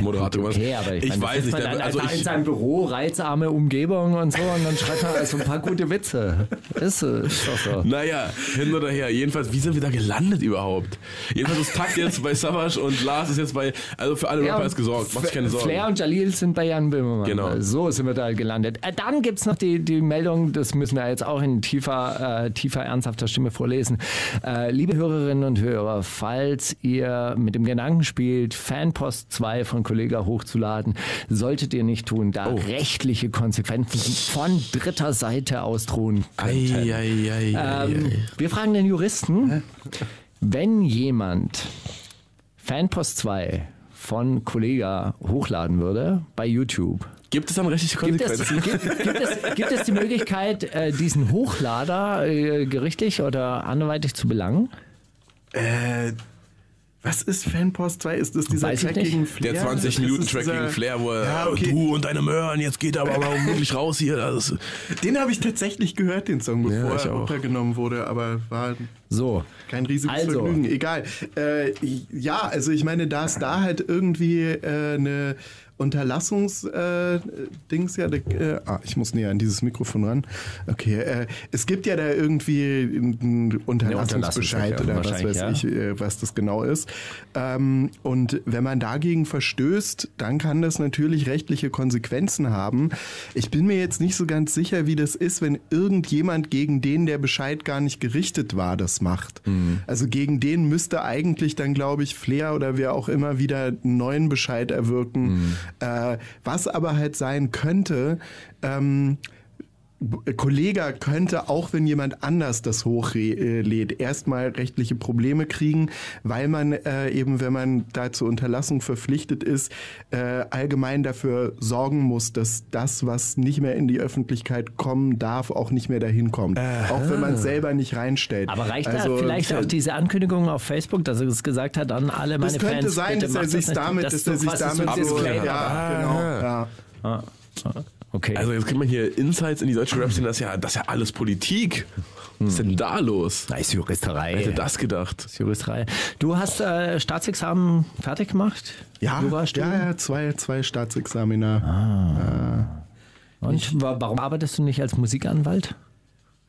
Moderator geworden Okay, aber ich, ich meine, weiß nicht. dann also in seinem Büro, reizarme Umgebung und so und dann schreibt man also ein paar gute Witze. Ist, ist doch so. naja, hin oder her. Jedenfalls, wie sind wir da gelandet überhaupt? Jedenfalls ist Takt jetzt bei Savage und Lars ist jetzt bei, also für alle Ja, Rapper ist gesorgt. Mach dich keine Sorgen. Flair und Jalil sind bei Jan Böhmermann. Genau. So sind wir da gelandet. Äh, dann gibt es noch die, die Meldung, das müssen wir jetzt auch in tiefer, äh, tiefer, ernsthafter Stimme vorlesen. Äh, liebe Hörerinnen und Hörer, falls ihr mit dem Gedanken spielt, Fanpost 2 von Kollega hochzuladen, solltet ihr nicht tun, da Oh. rechtliche Konsequenzen von dritter Seite ausdrohen könnten. Ei, ei, ei, Ähm, wir fragen den Juristen, wenn jemand Fanpost 2 von Kollega hochladen würde bei YouTube, Gibt es dann rechtliche gibt es, Konsequenzen? gibt, gibt, es, gibt es die Möglichkeit, äh, diesen Hochlader äh, gerichtlich oder anderweitig zu belangen? Äh, was ist Fanpost 2? Ist das dieser Weiß ich Track nicht. gegen Flair? Der 20 Das Minuten ist Track gegen Flair, wo er, Ja, okay. du und deine Möhren, jetzt geht aber mal [LAUGHS] wirklich raus hier. Das ist, Den habe ich tatsächlich gehört, den Song, Ja, bevor ich er runtergenommen wurde, aber war So. kein riesiges Also. Vergnügen. Egal. Äh, ja, also ich meine, da es da halt irgendwie äh, eine Unterlassungs äh, ja, äh, ah, ich muss näher an dieses Mikrofon ran. Okay, äh, es gibt ja da irgendwie einen Unterlassungsbescheid Unterlassungsbescheid, oder was weiß ich, äh, was das genau ist. Ähm, und wenn man dagegen verstößt, dann kann das natürlich rechtliche Konsequenzen haben. Ich bin mir jetzt nicht so ganz sicher, wie das ist, wenn irgendjemand gegen den der Bescheid gar nicht gerichtet war, das macht. Also gegen den müsste eigentlich dann, glaube ich, Flair oder wer auch immer wieder einen neuen Bescheid erwirken. Äh, was aber halt sein könnte, ähm, Kollege könnte, auch wenn jemand anders das hochlädt, erstmal rechtliche Probleme kriegen, weil man äh, eben, wenn man da zur Unterlassung verpflichtet ist, äh, allgemein dafür sorgen muss, dass das, was nicht mehr in die Öffentlichkeit kommen darf, auch nicht mehr dahin kommt. Auch wenn man es selber nicht reinstellt. Aber reicht Also, da vielleicht auch diese Ankündigung auf Facebook, dass er es gesagt hat an alle meine Das könnte Fans? sein, dass er sich damit, Das dass er sich quasi so damit ein Disclaimer. ja, genau, ja. Okay. also jetzt kriegt man hier Insights in die deutsche Rap-Szene, das ist ja, das ist ja alles Politik. Was ist denn da los? da ist Juristerei. Wer hätte das gedacht? Juristerei. Du hast äh, Staatsexamen fertig gemacht? Ja, ja, ja, zwei, zwei Staatsexamina. Und wa- warum arbeitest du nicht als Musikanwalt?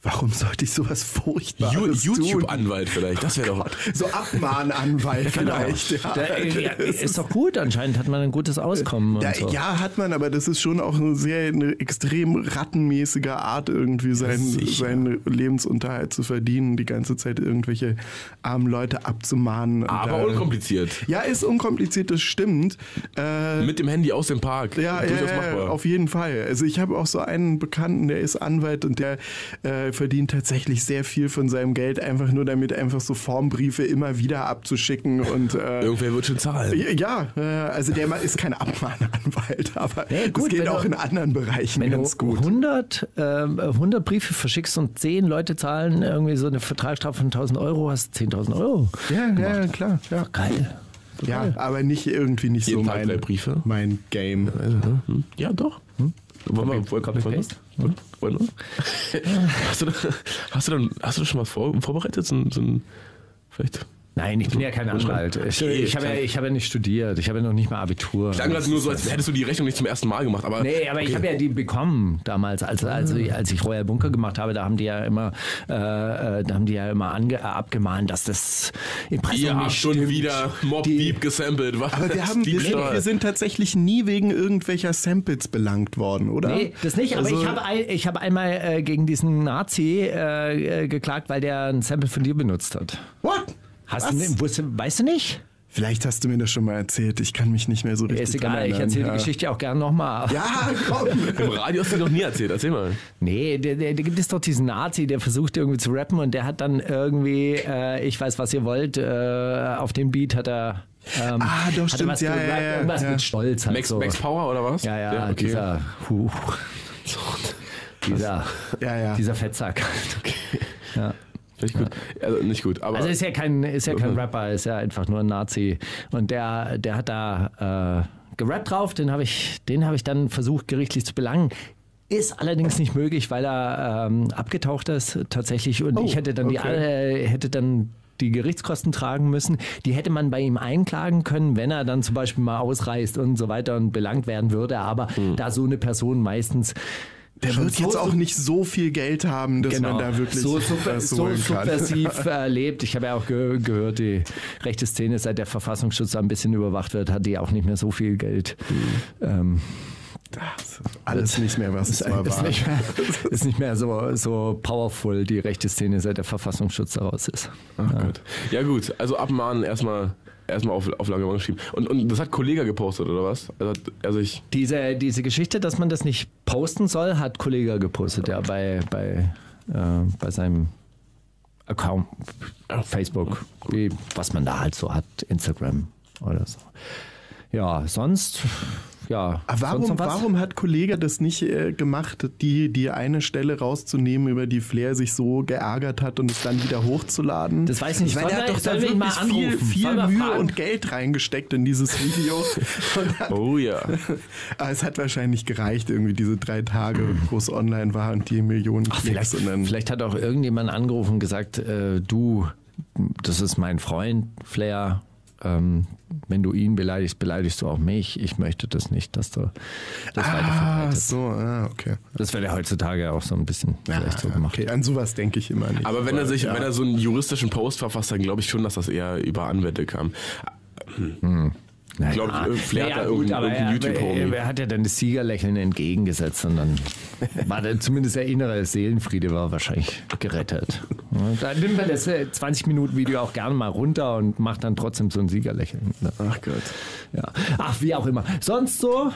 Warum sollte ich sowas Furchtbares You- tun? YouTube-Anwalt vielleicht, das wäre doch. So Abmahnanwalt [LAUGHS] vielleicht. Ja. Da, äh, ja, ist doch gut, anscheinend hat man ein gutes Auskommen. Ja, und so. ja, hat man, aber das ist schon auch eine sehr eine extrem rattenmäßige Art, irgendwie seinen, seinen Lebensunterhalt zu verdienen, die ganze Zeit irgendwelche armen Leute abzumahnen. Aber da- unkompliziert. Ja, ist unkompliziert, das stimmt. Äh, Mit dem Handy aus dem Park. ja, ja, Durchaus ja, machbar. auf jeden Fall. Also ich habe auch so einen Bekannten, der ist Anwalt und der äh, verdient tatsächlich sehr viel von seinem Geld, einfach nur damit einfach so Formbriefe immer wieder abzuschicken und äh, Irgendwer wird schon zahlen. ja, äh, also der ma- ist kein Abmahnanwalt, [LAUGHS] aber Nee, gut, das geht auch du- in anderen Bereichen Wenn du ganz gut. 100, ähm, 100 Briefe verschickst und 10 Leute zahlen irgendwie so eine Vertragsstrafe von 1000 Euro, hast du 10.000 Euro. Ja, ja, klar. Ja. Geil. ja, aber nicht irgendwie nicht Jeden so mein, Briefe? mein Game. Also, ne? Hm? Ja, doch. Hm? Wollen wir, wollen, Copy wollen, wollen, wollen wir? [LAUGHS] hast, du, da- hast, du dann, hast du das schon mal vor, vorbereitet? So ein, so ein, vielleicht Nein, ich bin ja kein Anwalt. Ich, Okay, ich habe ja, ich habe ja nicht studiert. Ich habe ja noch nicht mal Abitur. Klang gerade nur so, als hättest du die Rechnung nicht zum ersten Mal gemacht. Aber Nee, aber ich habe ja die bekommen damals, als, als, als ich Royal Bunker gemacht habe, da haben die ja immer, äh, äh, da haben die ja immer ange, äh, abgemahnt, dass das Impressum ihr habt nicht schon stimmt. wieder Mob Die- Deep gesampelt. Was? Aber wir, haben, wir, wir sind tatsächlich nie wegen irgendwelcher Samples belangt worden, oder? Nee, das nicht, aber Also- ich habe ein, ich habe einmal äh, gegen diesen Nazi äh, äh, geklagt, weil der ein Sample von dir benutzt hat. What? Hast Was? du, wusste, weißt du nicht? Vielleicht hast du mir das schon mal erzählt. Ich kann mich nicht mehr so richtig Ist egal, ich erinnern. erzähle ja. die Geschichte auch gern nochmal. Ja, komm. [LAUGHS] Im Radio hast du noch nie erzählt. Erzähl mal. Nee, der gibt es doch diesen Nazi, der versucht irgendwie zu rappen und der hat dann irgendwie, äh, ich weiß, was ihr wollt, äh, auf dem Beat hat er. Ähm, Ah, doch, hat er stimmt, was ja, ja, ja, Irgendwas ja. mit Stolz halt Max, so. Max Power oder was? Ja, ja, okay. dieser, huh, [LAUGHS] dieser, Ja, ja. dieser Fettsack. Ja. Finde ich gut. Also nicht gut, aber. Also ist ja kein, ist ja kein Rapper, ist ja einfach nur ein Nazi. Und der, der hat da äh, gerappt drauf, den habe ich, den habe ich dann versucht, gerichtlich zu belangen. Ist allerdings nicht möglich, weil er ähm, abgetaucht ist tatsächlich. Und Oh, ich hätte dann die okay. äh, hätte dann die Gerichtskosten tragen müssen. Die hätte man bei ihm einklagen können, wenn er dann zum Beispiel mal ausreist und so weiter und belangt werden würde. Aber da so eine Person meistens Der wird so- jetzt auch nicht so viel Geld haben, dass man da wirklich Genau. so, super, das so subversiv [LAUGHS] erlebt. Ich habe ja auch ge gehört, die rechte Szene, seit der Verfassungsschutz ein bisschen überwacht wird, hat die auch nicht mehr so viel Geld. Ähm, Alles nicht mehr, was es mal ist, war. nicht mehr, [LAUGHS] ist nicht mehr so, so powerful, die rechte Szene, seit der Verfassungsschutz daraus ist. Ach Gott. Ja, gut. Also abmahnen erstmal. Erstmal auf, auf Lagerbank schieben. Und, und das hat Kollege gepostet, oder was? Also, also ich. Diese, diese Geschichte, dass man das nicht posten soll, hat Kollege gepostet, ja, bei, bei, äh, bei seinem Account, Facebook, wie, was man da halt so hat, Instagram oder so. Ja, sonst, ja. Aber warum, warum hat Kollege das nicht äh, gemacht, die, die eine Stelle rauszunehmen, über die Flair sich so geärgert hat und es dann wieder hochzuladen? Das weiß ich nicht. Ich meine, er hat doch da wirklich viel, viel Mühe fragen? und Geld reingesteckt in dieses Video. [LAUGHS] Dann, Oh ja. [LAUGHS] aber es hat wahrscheinlich gereicht, irgendwie diese drei Tage, wo es online war und die Millionen Klicks. Vielleicht, vielleicht hat auch irgendjemand angerufen und gesagt, äh, du, das ist mein Freund, Flair. Ähm, wenn du ihn beleidigst, beleidigst du auch mich. Ich möchte das nicht, dass du das ah, weiterverbreitest. so, ah, okay. Das wird ja heutzutage auch so ein bisschen vielleicht so gemacht. okay. An sowas denke ich immer nicht. Aber wenn er sich, ja. wenn er so einen juristischen Post verfasst, dann glaube ich schon, dass das eher über Anwälte kam. Naja, glaub, äh, Flair hat da gut, irgendein- aber irgendein YouTube-Homie. er, er hat ja dann das Siegerlächeln entgegengesetzt und dann war dann zumindest der innere Seelenfriede war wahrscheinlich gerettet. [LAUGHS] Da nimmt man das 20-Minuten-Video auch gerne mal runter und macht dann trotzdem so ein Siegerlächeln. Ach Gott. Ja. Ach, wie auch immer. Sonst so?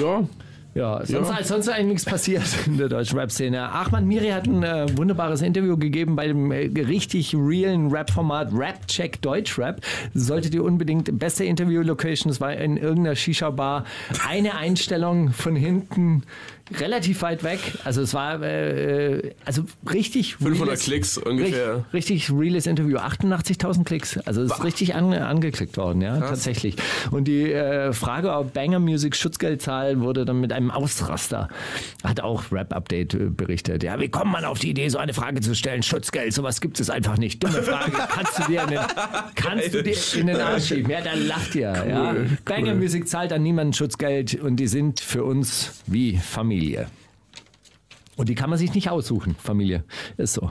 Ja. Ja, sonst, Ja. sonst eigentlich nichts passiert [LAUGHS] in der deutschen Rap-Szene. Ahmad Miri hat ein äh, wunderbares Interview gegeben bei dem äh, richtig realen Rap-Format Rap Check Deutschrap. Solltet ihr unbedingt, beste Interview-Location, es war in irgendeiner Shisha-Bar. Eine Einstellung von hinten, relativ weit weg. Also es war äh, also richtig 500 reales- Klicks ungefähr. Richtig, richtig reales Interview, 88.000 Klicks. Also es ist richtig an, angeklickt worden, ja, tatsächlich. Und die äh, Frage, ob Banger Music Schutzgeld zahlen, wurde dann mit einem Ausraster. Hat auch Rap Update äh, berichtet. Ja, wie kommt man auf die Idee, so eine Frage zu stellen? Schutzgeld, sowas gibt es einfach nicht. Dumme Frage. [LAUGHS] Kannst du dir in den, kannst du dir in den Arsch schieben? Ja, dann lacht ihr. ja. Banger Music zahlt an niemanden Schutzgeld und die sind für uns wie Familie. Und die kann man sich nicht aussuchen, Familie. Ist so.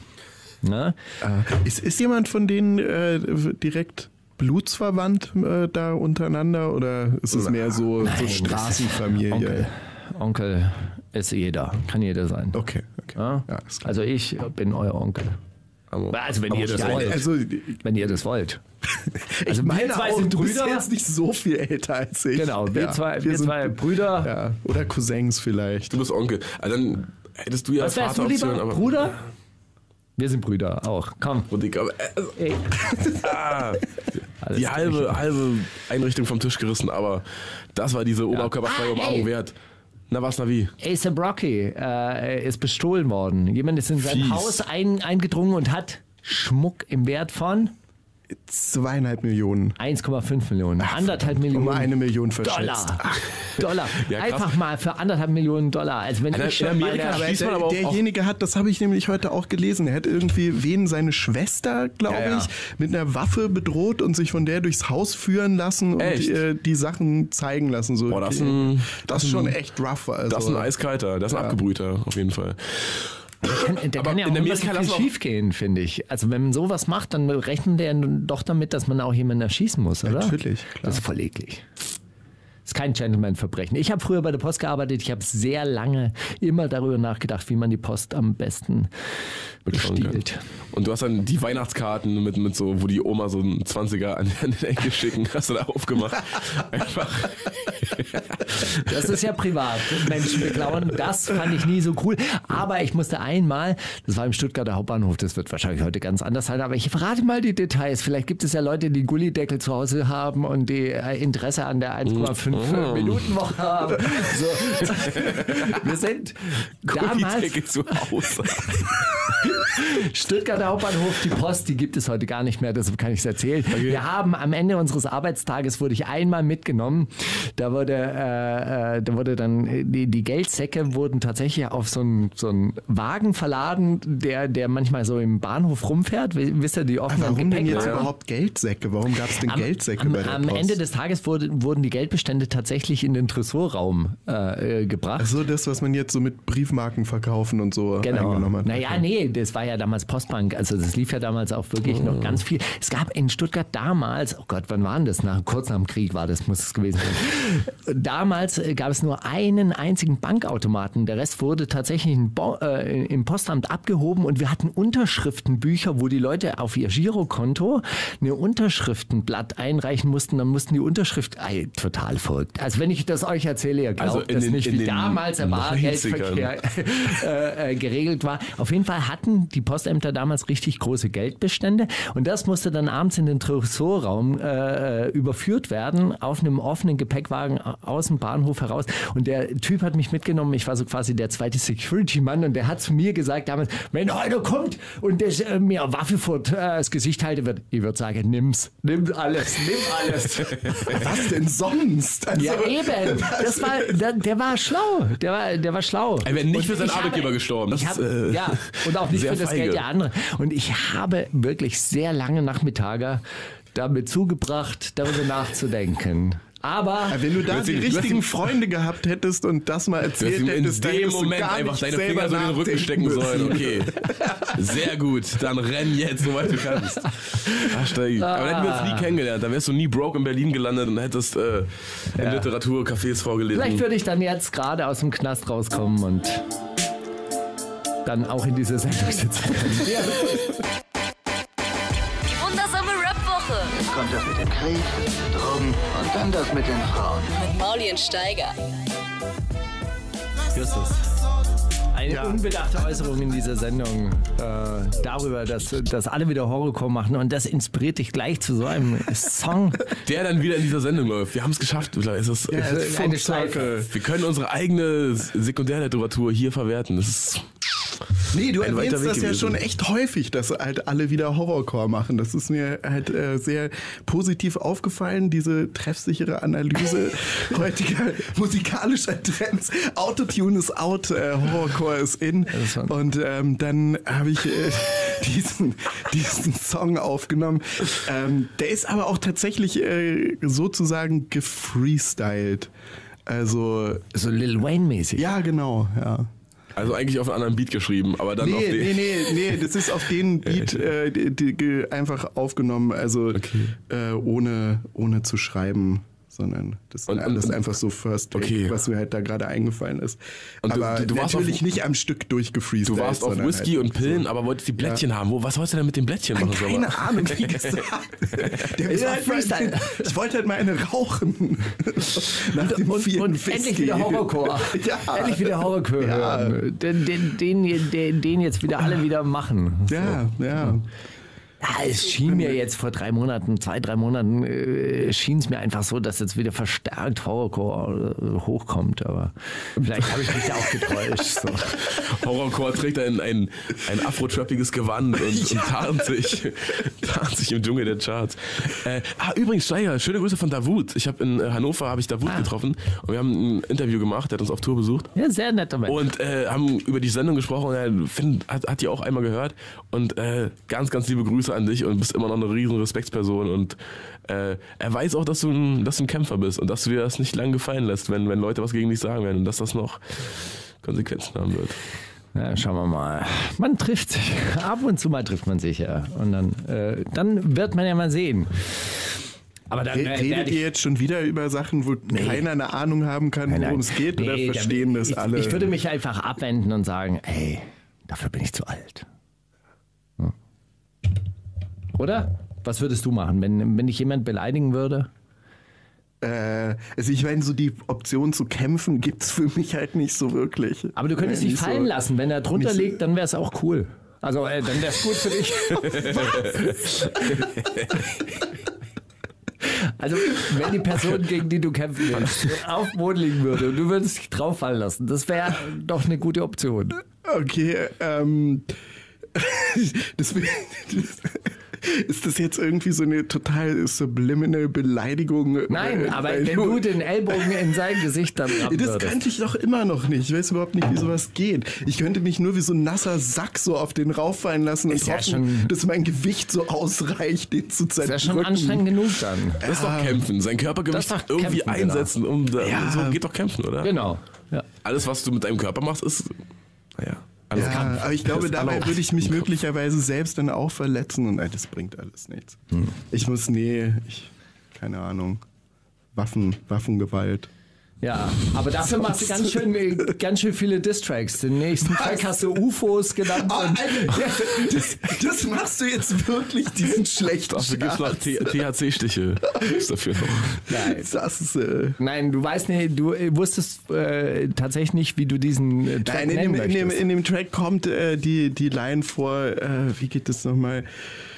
Ne? Äh, Ist, ist jemand von denen äh, direkt blutsverwandt äh, da untereinander oder ist es mehr so, so Straßenfamilie? Onkel. Onkel ist jeder. Kann jeder sein. Okay, okay. Ja? Ja. Also ich bin euer Onkel. Also wenn ihr das Ja, wollt. also, wenn ihr das wollt. [LAUGHS] Also ich meine wir zwei auch, sind Brüder. jetzt nicht so viel älter als ich. Genau, wir, Ja, zwei, wir sind- zwei Brüder. Ja, oder Cousins vielleicht. Du bist Onkel. Also dann hättest du ja Was wärst du Vateroption, lieber? aber. Bruder? Wir sind Brüder auch. Komm. Und ich, aber, äh, Ey. [LAUGHS] ah, [LAUGHS] die halbe, halbe Einrichtung vom Tisch gerissen, aber das war diese oberkörperfreie Ah, Umarmung ey. wert. Na was, na wie? ASAP Rocky äh, ist bestohlen worden. Jemand ist in sein. Haus ein, eingedrungen und hat Schmuck im Wert von Zweieinhalb Millionen. 1,5 Millionen. anderthalb Millionen. Um eine Million verschätzt. Dollar. Dollar. [LAUGHS] Ja. Einfach mal für anderthalb Millionen Dollar. Also wenn Alter, ich schon in Amerika man der, aber derjenige hat, das habe ich nämlich heute auch gelesen, er hat irgendwie wen seine Schwester, glaube Ja, ja. ich, mit einer Waffe bedroht und sich von der durchs Haus führen lassen und äh, die Sachen zeigen lassen. So, Boah, das Okay. ein- das ist schon echt rough. Also. Das ist ein Eiskalter, das ist ein Abgebrühter, auf jeden Fall. Kann, der Aber kann ja auch in Amerika viel schief gehen, finde ich. Also wenn man sowas macht, dann rechnet der doch damit, dass man auch jemanden erschießen muss, oder? Natürlich, klar. Das ist voll eklig. Das ist kein Gentleman-Verbrechen. Ich habe früher bei der Post gearbeitet. Ich habe sehr lange immer darüber nachgedacht, wie man die Post am besten bestiehlt. Und du hast dann die Weihnachtskarten mit, mit so, wo die Oma so einen 20er an den Enkel schicken, hast du da aufgemacht. [LAUGHS] Einfach Das ist ja privat. Menschen beklauen. Das fand ich nie so cool. Aber ich musste einmal, das war im Stuttgarter Hauptbahnhof, das wird wahrscheinlich heute ganz anders sein, aber ich verrate mal die Details. Vielleicht gibt es ja Leute, die Gullideckel zu Hause haben und die äh, Interesse an der 1,5 Minuten Woche haben. [LAUGHS] So. Wir sind damals zu Hause. [LAUGHS] Stuttgarter Hauptbahnhof, die Post, die gibt es heute gar nicht mehr, deshalb kann ich es erzählen. Wir haben am Ende unseres Arbeitstages wurde ich einmal mitgenommen. Da wurde, äh, äh, da wurde dann äh, die, die Geldsäcke wurden tatsächlich auf so einen so einen Wagen verladen, der, der manchmal so im Bahnhof rumfährt. Wisst ihr, die offenen Warum denn jetzt Gepäckwagen? überhaupt Geldsäcke? Warum gab es denn Am, Geldsäcke am, bei der am Post? Ende des Tages wurde, wurden die Geldbestände tatsächlich in den Tresorraum äh, äh, gebracht. Ach so, das, was man jetzt so mit Briefmarken verkaufen und so Genau. eingenommen hat. Naja, nee, das war ja damals Postbank. Also das lief ja damals auch wirklich noch ganz viel. Es gab in Stuttgart damals, oh Gott, wann war denn das? Nach, kurz nach dem Krieg war das, muss es gewesen sein. [LAUGHS] Damals äh, gab es nur einen einzigen Bankautomaten. Der Rest wurde tatsächlich äh, im Postamt abgehoben und wir hatten Unterschriftenbücher, wo die Leute auf ihr Girokonto eine Unterschriftenblatt einreichen mussten. Dann mussten die Unterschrift, ey, total verrückt. Also wenn ich das euch erzähle, ihr glaubt Also in das den- nicht, in wie damals der 90ern. Bargeldverkehr [LAUGHS] äh, äh, geregelt war. Auf jeden Fall hatten die Postämter damals richtig große Geldbestände und das musste dann abends in den Tresorraum äh, überführt werden auf einem offenen Gepäckwagen aus dem Bahnhof heraus und der Typ hat mich mitgenommen, ich war so quasi der zweite Security-Mann und der hat zu mir gesagt damals, wenn einer kommt und der äh, mir eine Waffe vor äh, das Gesicht halte wird, ich würde sagen, nimm's, nimm alles, nimm alles. [LAUGHS] Was denn sonst? Also, Ja, eben. [LAUGHS] Das war, der, der war schlau. Der war, der war schlau. Er wäre nicht für seinen Arbeitgeber gestorben. Das ist, hab, äh, ja, und auch nicht für das feige. Geld der anderen. Und ich habe wirklich sehr lange Nachmittage damit zugebracht, darüber nachzudenken. Aber Wenn du da die richtigen [LAUGHS] Freunde gehabt hättest und das mal erzählt in hättest, dann dem hättest du Moment gar einfach deine Finger so in den Rücken stecken müssen. sollen. Okay. Sehr gut. Dann renn jetzt, soweit du kannst. Ach, Steigi. Aber dann hätten wir uns nie kennengelernt. Dann wärst du nie broke in Berlin gelandet und hättest äh, in Literaturcafés vorgelesen. vielleicht würde ich dann jetzt gerade aus dem Knast rauskommen und dann auch in dieser Sendung sitzen. [LAUGHS] Kommt das mit dem Krieg, Drogen und dann das mit den Frauen. mit Mauli und Steiger. Justus. Eine Ja. unbedachte Äußerung in dieser Sendung äh, darüber, dass, dass alle wieder Horrorcore machen und das inspiriert dich gleich zu so einem [LAUGHS] Song. Der dann wieder in dieser Sendung läuft. Wir haben es geschafft. Es ist, Ja, Eine Full Schleife. Circle. wir können unsere eigene Sekundärliteratur hier verwerten. Das ist Nee, du Ein erwähnst das ja gewesen. schon echt häufig, dass halt alle wieder Horrorcore machen. Das ist mir halt äh, sehr positiv aufgefallen, diese treffsichere Analyse [LAUGHS] heutiger musikalischer Trends. Autotune ist out, äh, Horrorcore ist in. Und ähm, dann habe ich äh, [LAUGHS] diesen, diesen Song aufgenommen. Ähm, der ist aber auch tatsächlich äh, sozusagen gefreestylt. Also, So Lil Wayne-mäßig. ja, genau, ja. Also eigentlich auf einen anderen Beat geschrieben, aber dann auf Nee, den. nee, nee, nee, das ist auf den [LAUGHS] Beat äh, die, die, einfach aufgenommen, also äh, ohne, ohne zu schreiben, sondern das Und- ist alles und- einfach so First Take, Okay. was mir halt da gerade eingefallen ist. Und du- aber du- du warst natürlich auf- nicht am Stück durchgefreezt. Du warst auf Whisky und Pillen, so. aber wolltest die Blättchen haben. Wo, was wolltest du denn mit den Blättchen machen? mal? Keine Ahnung, wie [LAUGHS] gesagt. Der Ist halt Freestyle. Ich wollte halt mal eine rauchen. [LAUGHS] Nach dem Und, vierten und endlich wieder Horrorcore. [LAUGHS] Ja. Endlich wieder Horrorcore Ja. hören. Den, den, den, den, den jetzt wieder alle wieder machen. Ja, ja. Ja, es schien mir jetzt vor drei Monaten, zwei, drei Monaten, äh, schien es mir einfach so, dass jetzt wieder verstärkt Horrorcore äh, hochkommt. Aber vielleicht habe ich mich da auch getäuscht. So. [LAUGHS] Horrorcore trägt ein, ein, ein afro-trappiges Gewand und, und [LAUGHS] tarnt, sich, tarnt sich im Dschungel der Charts. Äh, ah, übrigens, Steiger, schöne Grüße von Davut. Ich habe in äh, Hannover habe ich Davut Ah. getroffen und wir haben ein Interview gemacht, der hat uns auf Tour besucht. Ja, sehr netter Mensch. Und äh, haben über die Sendung gesprochen und er find, hat, hat die auch einmal gehört. Und äh, ganz, ganz liebe Grüße an dich und bist immer noch eine riesen Respektsperson. Und äh, er weiß auch, dass du, ein, dass du ein Kämpfer bist und dass du dir das nicht lang gefallen lässt, wenn, wenn Leute was gegen dich sagen werden und dass das noch Konsequenzen haben wird. Ja, schauen wir mal. Man trifft sich. Ab und zu mal trifft man sich ja. Und dann, äh, dann wird man ja mal sehen. Aber dann äh, Redet ihr jetzt schon wieder über Sachen, wo keiner eine Ahnung haben kann, worum es geht? oder Nee, verstehen da- das ich, alle? Ich würde mich einfach abwenden und sagen, ey, dafür bin ich zu alt. Oder? Was würdest du machen, wenn, wenn dich jemand beleidigen würde? Äh, also ich meine, so die Option zu kämpfen gibt's für mich halt nicht so wirklich. Aber du könntest Ja, dich fallen so. lassen. Wenn er drunter liegt, dann wäre es auch cool. Also äh, dann wäre es gut für dich. [LAUGHS] Also, wenn die Person, gegen die du kämpfen willst, auf dem Boden liegen würde und du würdest dich drauf fallen lassen, das wäre doch eine gute Option. Okay, ähm. [LAUGHS] Das, [LAUGHS] ist das jetzt irgendwie so eine total subliminal Beleidigung? Nein, Äh, aber wenn du den Ellbogen in sein Gesicht dann [LAUGHS] Das würdest. kannte ich doch immer noch nicht. Ich weiß überhaupt nicht, wie sowas geht. Ich könnte mich nur wie so ein nasser Sack so auf den rauffallen lassen und Ist ja hoffen, schon- dass mein Gewicht so ausreicht, den zu Das wäre zerdrücken. schon anstrengend genug dann. Das ist doch kämpfen. Sein Körpergewicht ist irgendwie kämpfen, genau. einsetzen. Um, da- Ja. So geht doch kämpfen, oder? Genau. Ja. Alles, was du mit deinem Körper machst, ist. Naja. Alles Ja, Kampf. aber ich glaube, dabei würde ich mich möglicherweise selbst dann auch verletzen und das bringt alles nichts. Hm. Ich muss, nee, ich, keine Ahnung, Waffen, Waffengewalt. Ja, aber dafür machst du ganz schön, ganz schön viele Distracks. Den nächsten Track hast du UFOs genannt. Oh, und das, das machst du jetzt wirklich, diesen schlechten Dafür gibt es noch THC-Stiche. Dafür. Nein. Das ist, äh, Nein, du weißt nicht, du äh, wusstest äh, tatsächlich nicht, wie du diesen äh, Track Nein, in nennen dem, in, dem, in dem Track kommt äh, die, die Line vor, äh, wie geht das nochmal? Ah,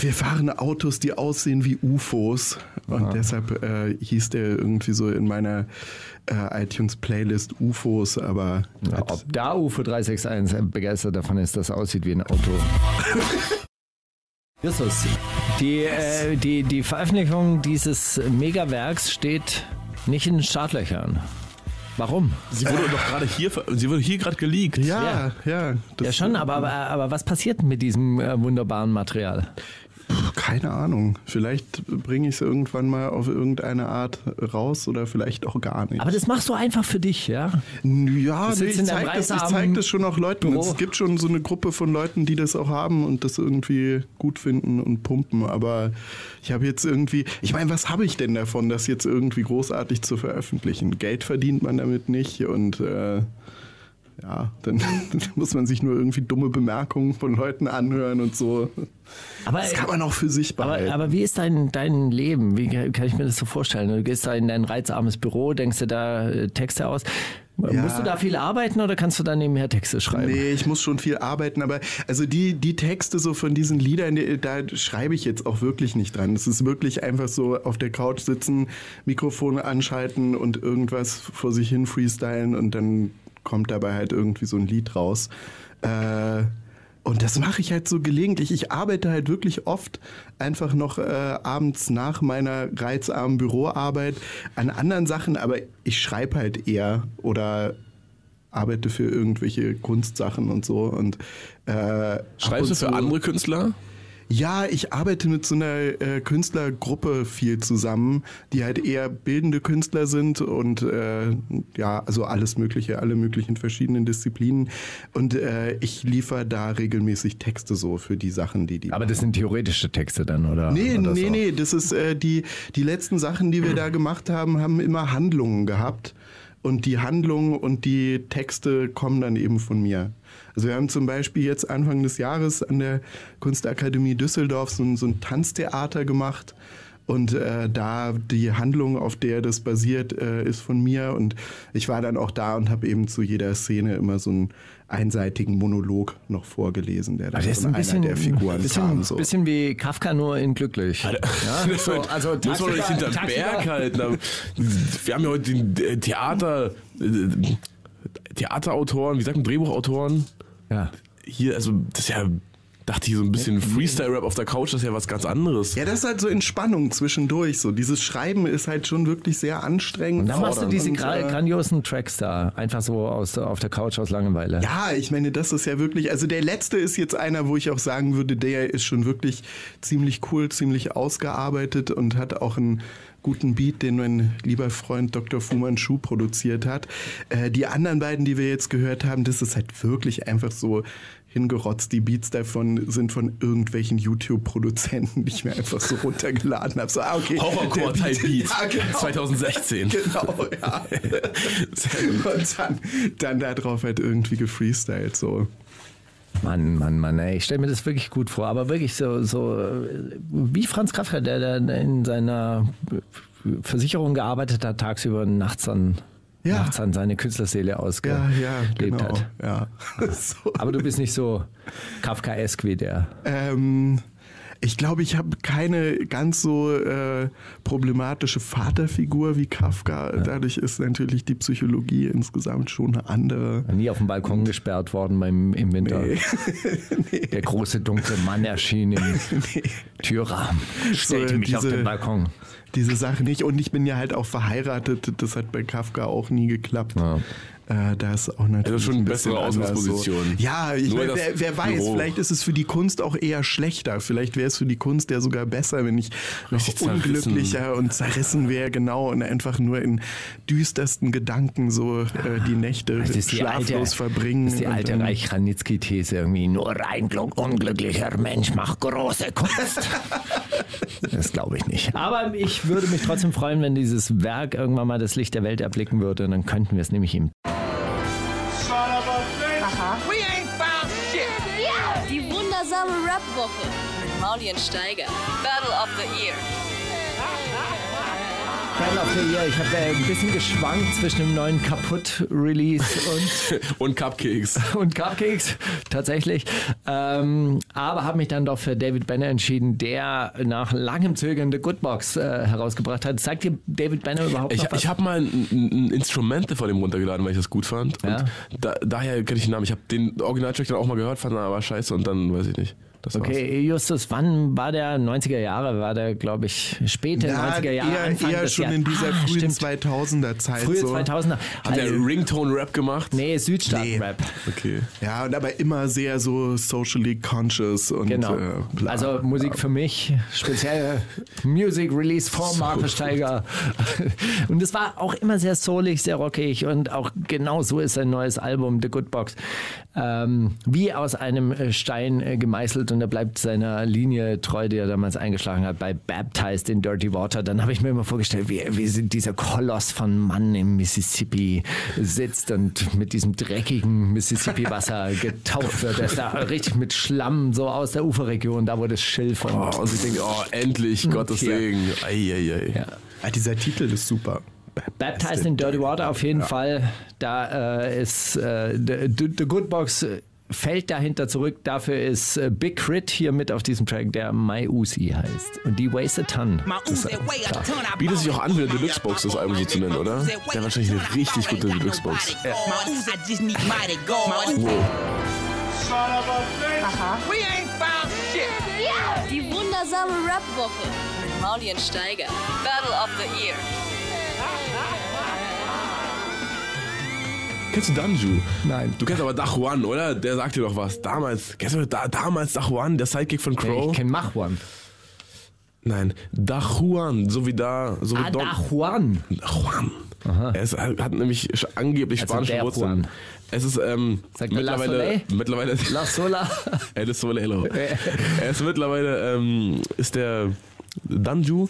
Wir fahren Autos, die aussehen wie UFOs. Und deshalb äh, hieß der irgendwie so in meiner äh, iTunes-Playlist UFOs, aber Ja, ob da UFO 361 begeistert davon ist, dass es aussieht wie ein Auto. [LAUGHS] Justus, die, äh, die, die Veröffentlichung dieses Megawerks steht nicht in den Startlöchern. Warum? Sie wurde doch gerade hier, sie wurde hier gerade geleakt. ja, ja. das- Ja schon, aber, aber, aber was passiert mit diesem äh, wunderbaren Material? Keine Ahnung. Vielleicht bringe ich es irgendwann mal auf irgendeine Art raus oder vielleicht auch gar nicht. Aber das machst du einfach für dich, ja? Ja, nee, ich zeige das, ich zeig das schon auch Leuten. Büro. Es gibt schon so eine Gruppe von Leuten, die das auch haben und das irgendwie gut finden und pumpen. Aber ich habe jetzt irgendwie, ich meine, was habe ich denn davon, das jetzt irgendwie großartig zu veröffentlichen? Geld verdient man damit nicht und äh, ja, dann, [LAUGHS] dann muss man sich nur irgendwie dumme Bemerkungen von Leuten anhören und so. Aber, Das kann man auch für sich behalten. aber, aber wie ist dein, dein Leben? Wie kann ich mir das so vorstellen? Du gehst da in dein reizarmes Büro, denkst dir da äh, Texte aus. Ja. Musst du da viel arbeiten oder kannst du da nebenher Texte schreiben? Nee, ich muss schon viel arbeiten, aber also die, die Texte so von diesen Liedern, die, da schreibe ich jetzt auch wirklich nicht dran. Es ist wirklich einfach so auf der Couch sitzen, Mikrofon anschalten und irgendwas vor sich hin freestylen und dann kommt dabei halt irgendwie so ein Lied raus. Äh, und das mache ich halt so gelegentlich. Ich arbeite halt wirklich oft einfach noch äh, abends nach meiner reizarmen Büroarbeit an anderen Sachen, aber ich schreibe halt eher oder arbeite für irgendwelche Kunstsachen und so. Und, äh, Schreibst du und für zu- andere Künstler? Ja, ich arbeite mit so einer äh, Künstlergruppe viel zusammen, die halt eher bildende Künstler sind und äh, ja, also alles Mögliche, alle möglichen verschiedenen Disziplinen. Und äh, ich liefere da regelmäßig Texte so für die Sachen, die die. Aber das sind theoretische Texte dann, oder? Nee, oder nee, so? nee, das ist äh, die, die letzten Sachen, die wir da gemacht haben, haben immer Handlungen gehabt. Und die Handlungen und die Texte kommen dann eben von mir. Also wir haben zum Beispiel jetzt Anfang des Jahres an der Kunstakademie Düsseldorf so ein, so ein Tanztheater gemacht. Und äh, da die Handlung, auf der das basiert, äh, ist von mir. Und ich war dann auch da und habe eben zu jeder Szene immer so einen einseitigen Monolog noch vorgelesen, der dann ist von ein bisschen, einer der Figuren bisschen, kam. So. bisschen wie Kafka nur in glücklich. Ja, [LAUGHS] so, also Muss man doch nicht hinterm tagsüber- Berg halten. Aber Wir haben ja heute den äh, Theater, äh, Theaterautoren, wie sagt man, Drehbuchautoren. Ja. Hier, also das ist ja, dachte ich, so ein bisschen Freestyle-Rap auf der Couch, das ist ja was ganz anderes. Ja, das ist halt so Entspannung zwischendurch. So dieses Schreiben ist halt schon wirklich sehr anstrengend. Und dann machst du diese und, gra äh, grandiosen Tracks da, einfach so aus, auf der Couch aus Langeweile. Ja, ich meine, das ist ja wirklich, also der letzte ist jetzt einer, wo ich auch sagen würde, der ist schon wirklich ziemlich cool, ziemlich ausgearbeitet und hat auch einen guten Beat, den mein lieber Freund Dr. Fu Manchu produziert hat. Äh, die anderen beiden, die wir jetzt gehört haben, das ist halt wirklich einfach so hingerotzt. Die Beats davon sind von irgendwelchen YouTube-Produzenten, die ich mir einfach so runtergeladen habe. So, ah, okay. Horrorcore Type Beat. [LAUGHS] Ja, genau. 2016. Genau, ja. [LAUGHS] Und dann, dann da drauf halt irgendwie gefreestylt, so. Mann, Mann, Mann, ey, ich stelle mir das wirklich gut vor, aber wirklich so, so wie Franz Kafka, der dann in seiner Versicherung gearbeitet hat, tagsüber und nachts an, Ja. nachts an seine Künstlerseele Ja, ausgelebt ja, genau. hat. Ja. [LAUGHS] so. Aber du bist nicht so Kafkaesk wie der. Ähm, ich glaube, ich habe keine ganz so äh, problematische Vaterfigur wie Kafka. Dadurch ist natürlich die Psychologie insgesamt schon eine andere. Nie auf dem Balkon gesperrt worden beim, im Winter. [LAUGHS] Der große dunkle Mann erschien im [LAUGHS] Türrahmen, stellte So, mich auf diese- den Balkon. Diese Sache nicht. Und ich bin ja halt auch verheiratet. Das hat bei Kafka auch nie geklappt. Ja. Äh, da ist auch natürlich Also schon ein eine bisschen bessere Ausgangsposition. So. Ja, ich mein, wer, wer weiß, Büro. vielleicht ist es für die Kunst auch eher schlechter. Vielleicht wäre es für die Kunst ja sogar besser, wenn ich noch Richtig zerrissen. unglücklicher und zerrissen wäre, genau, und einfach nur in düstersten Gedanken so äh, die Nächte ist die schlaflos alte, verbringen. Das ist die alte dann- Reich-Ranitzky-These irgendwie. Nur ein glück- unglücklicher Mensch macht große Kunst. [LAUGHS] das glaube ich nicht. Aber ich würde mich trotzdem freuen, wenn dieses Werk irgendwann mal das Licht der Welt erblicken würde. Dann könnten wir es nämlich ihm. Mit Maulien Steiger. Battle of the Year. Battle of the Year. Ich habe äh, ein bisschen geschwankt zwischen dem neuen Kaputt-Release und [LAUGHS] Und Cupcakes. [LAUGHS] und Cupcakes, tatsächlich. Ähm, aber habe mich dann doch für David Banner entschieden, der nach langem Zögern The Good Box äh, herausgebracht hat. Sagt dir David Banner überhaupt Ich, was? ich habe mal ein, ein Instrumente von dem runtergeladen, weil ich das gut fand. Ja. Und da, daher kenne ich den Namen. Ich habe den Originaltrack dann auch mal gehört, fand aber scheiße und dann weiß ich nicht. Das war's. Okay, Justus, wann war der 90er Jahre? War der, glaube ich, späte Ja, 90er Jahre? eher, Anfang eher des schon Jahr- in dieser ah, frühen stimmt. 2000er Zeit. Frühe so. 2000er. Hat der Also, Ringtone-Rap gemacht? nee, Südstaaten-Rap. Okay. Ja, und aber immer sehr so socially conscious und Genau. äh, bla. Also Musik für mich, speziell [LAUGHS] Music Release von Markus Steiger. Und es war auch immer sehr soulig, sehr rockig und auch genau so ist sein neues Album The Good Box. Ähm, wie aus einem Stein äh, gemeißelt und er bleibt seiner Linie treu, die er damals eingeschlagen hat bei Baptized in Dirty Water. Dann habe ich mir immer vorgestellt, wie, wie dieser Koloss von Mann im Mississippi sitzt und mit diesem dreckigen Mississippi-Wasser [LAUGHS] getaucht wird. Er ist da richtig mit Schlamm so aus der Uferregion, da wo das Schilf und Oh, und ich denke, oh, endlich, Gottes hier. Segen. Ei, ei, ei. Ja. Ah, dieser Titel ist super. Baptized in Dirty Water auf jeden Fall. Da äh, ist äh, the, the Good Box fällt dahinter zurück. Dafür ist äh, Big Crit hier mit auf diesem Track, der My Uzi heißt. Und die Waste a Ton. Das. Bietet sich auch an, wie eine Deluxe-Box das Album so zu nennen, oder? Der wahrscheinlich eine richtig gute Deluxe-Box. Die wundersame Rap-Woche mit Maulien Steiger. Battle of the Year. Kennst du Danju? Nein. Du kennst aber Dachuan, oder? Der sagt dir doch was. Damals, kennst du da, damals Dachuan, der Sidekick von Crow? Ich kenne Mach One. Nein, Dachuan, so wie da, so wie Ah, Don- da Juan. Juan. Er ist, hat nämlich angeblich Also spanische Wurzeln. Juan. Es ist ähm, Sagt er La mittlerweile, mittlerweile La Sola. [LAUGHS] El Solelo. [LAUGHS] er ist mittlerweile ähm, ist der Danju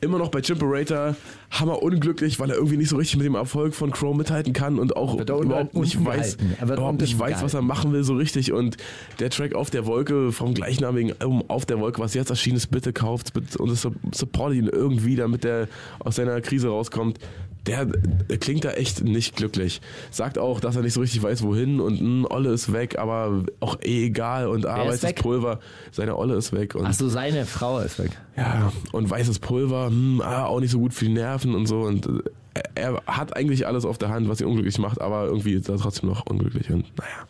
immer noch bei Chimperator hammer unglücklich, weil er irgendwie nicht so richtig mit dem Erfolg von Crow mithalten kann und auch er überhaupt nicht weiß. Er überhaupt nicht weiß, was er machen will so richtig und der Track auf der Wolke vom gleichnamigen Album auf der Wolke, was jetzt erschienen ist, bitte kauft und support ihn irgendwie, damit er aus seiner Krise rauskommt. Der, klingt da echt nicht glücklich. Sagt auch, dass er nicht so richtig weiß, wohin und mh, Olle ist weg, aber auch eh egal und ah, ist weißes? Pulver, seine Olle ist weg und Achso, seine Frau ist weg. ja, und weißes Pulver, hm, ah, auch nicht so gut für die Nerven und so. Und äh, er hat eigentlich alles auf der Hand, was ihn unglücklich macht, aber irgendwie ist er trotzdem noch unglücklich. Und naja.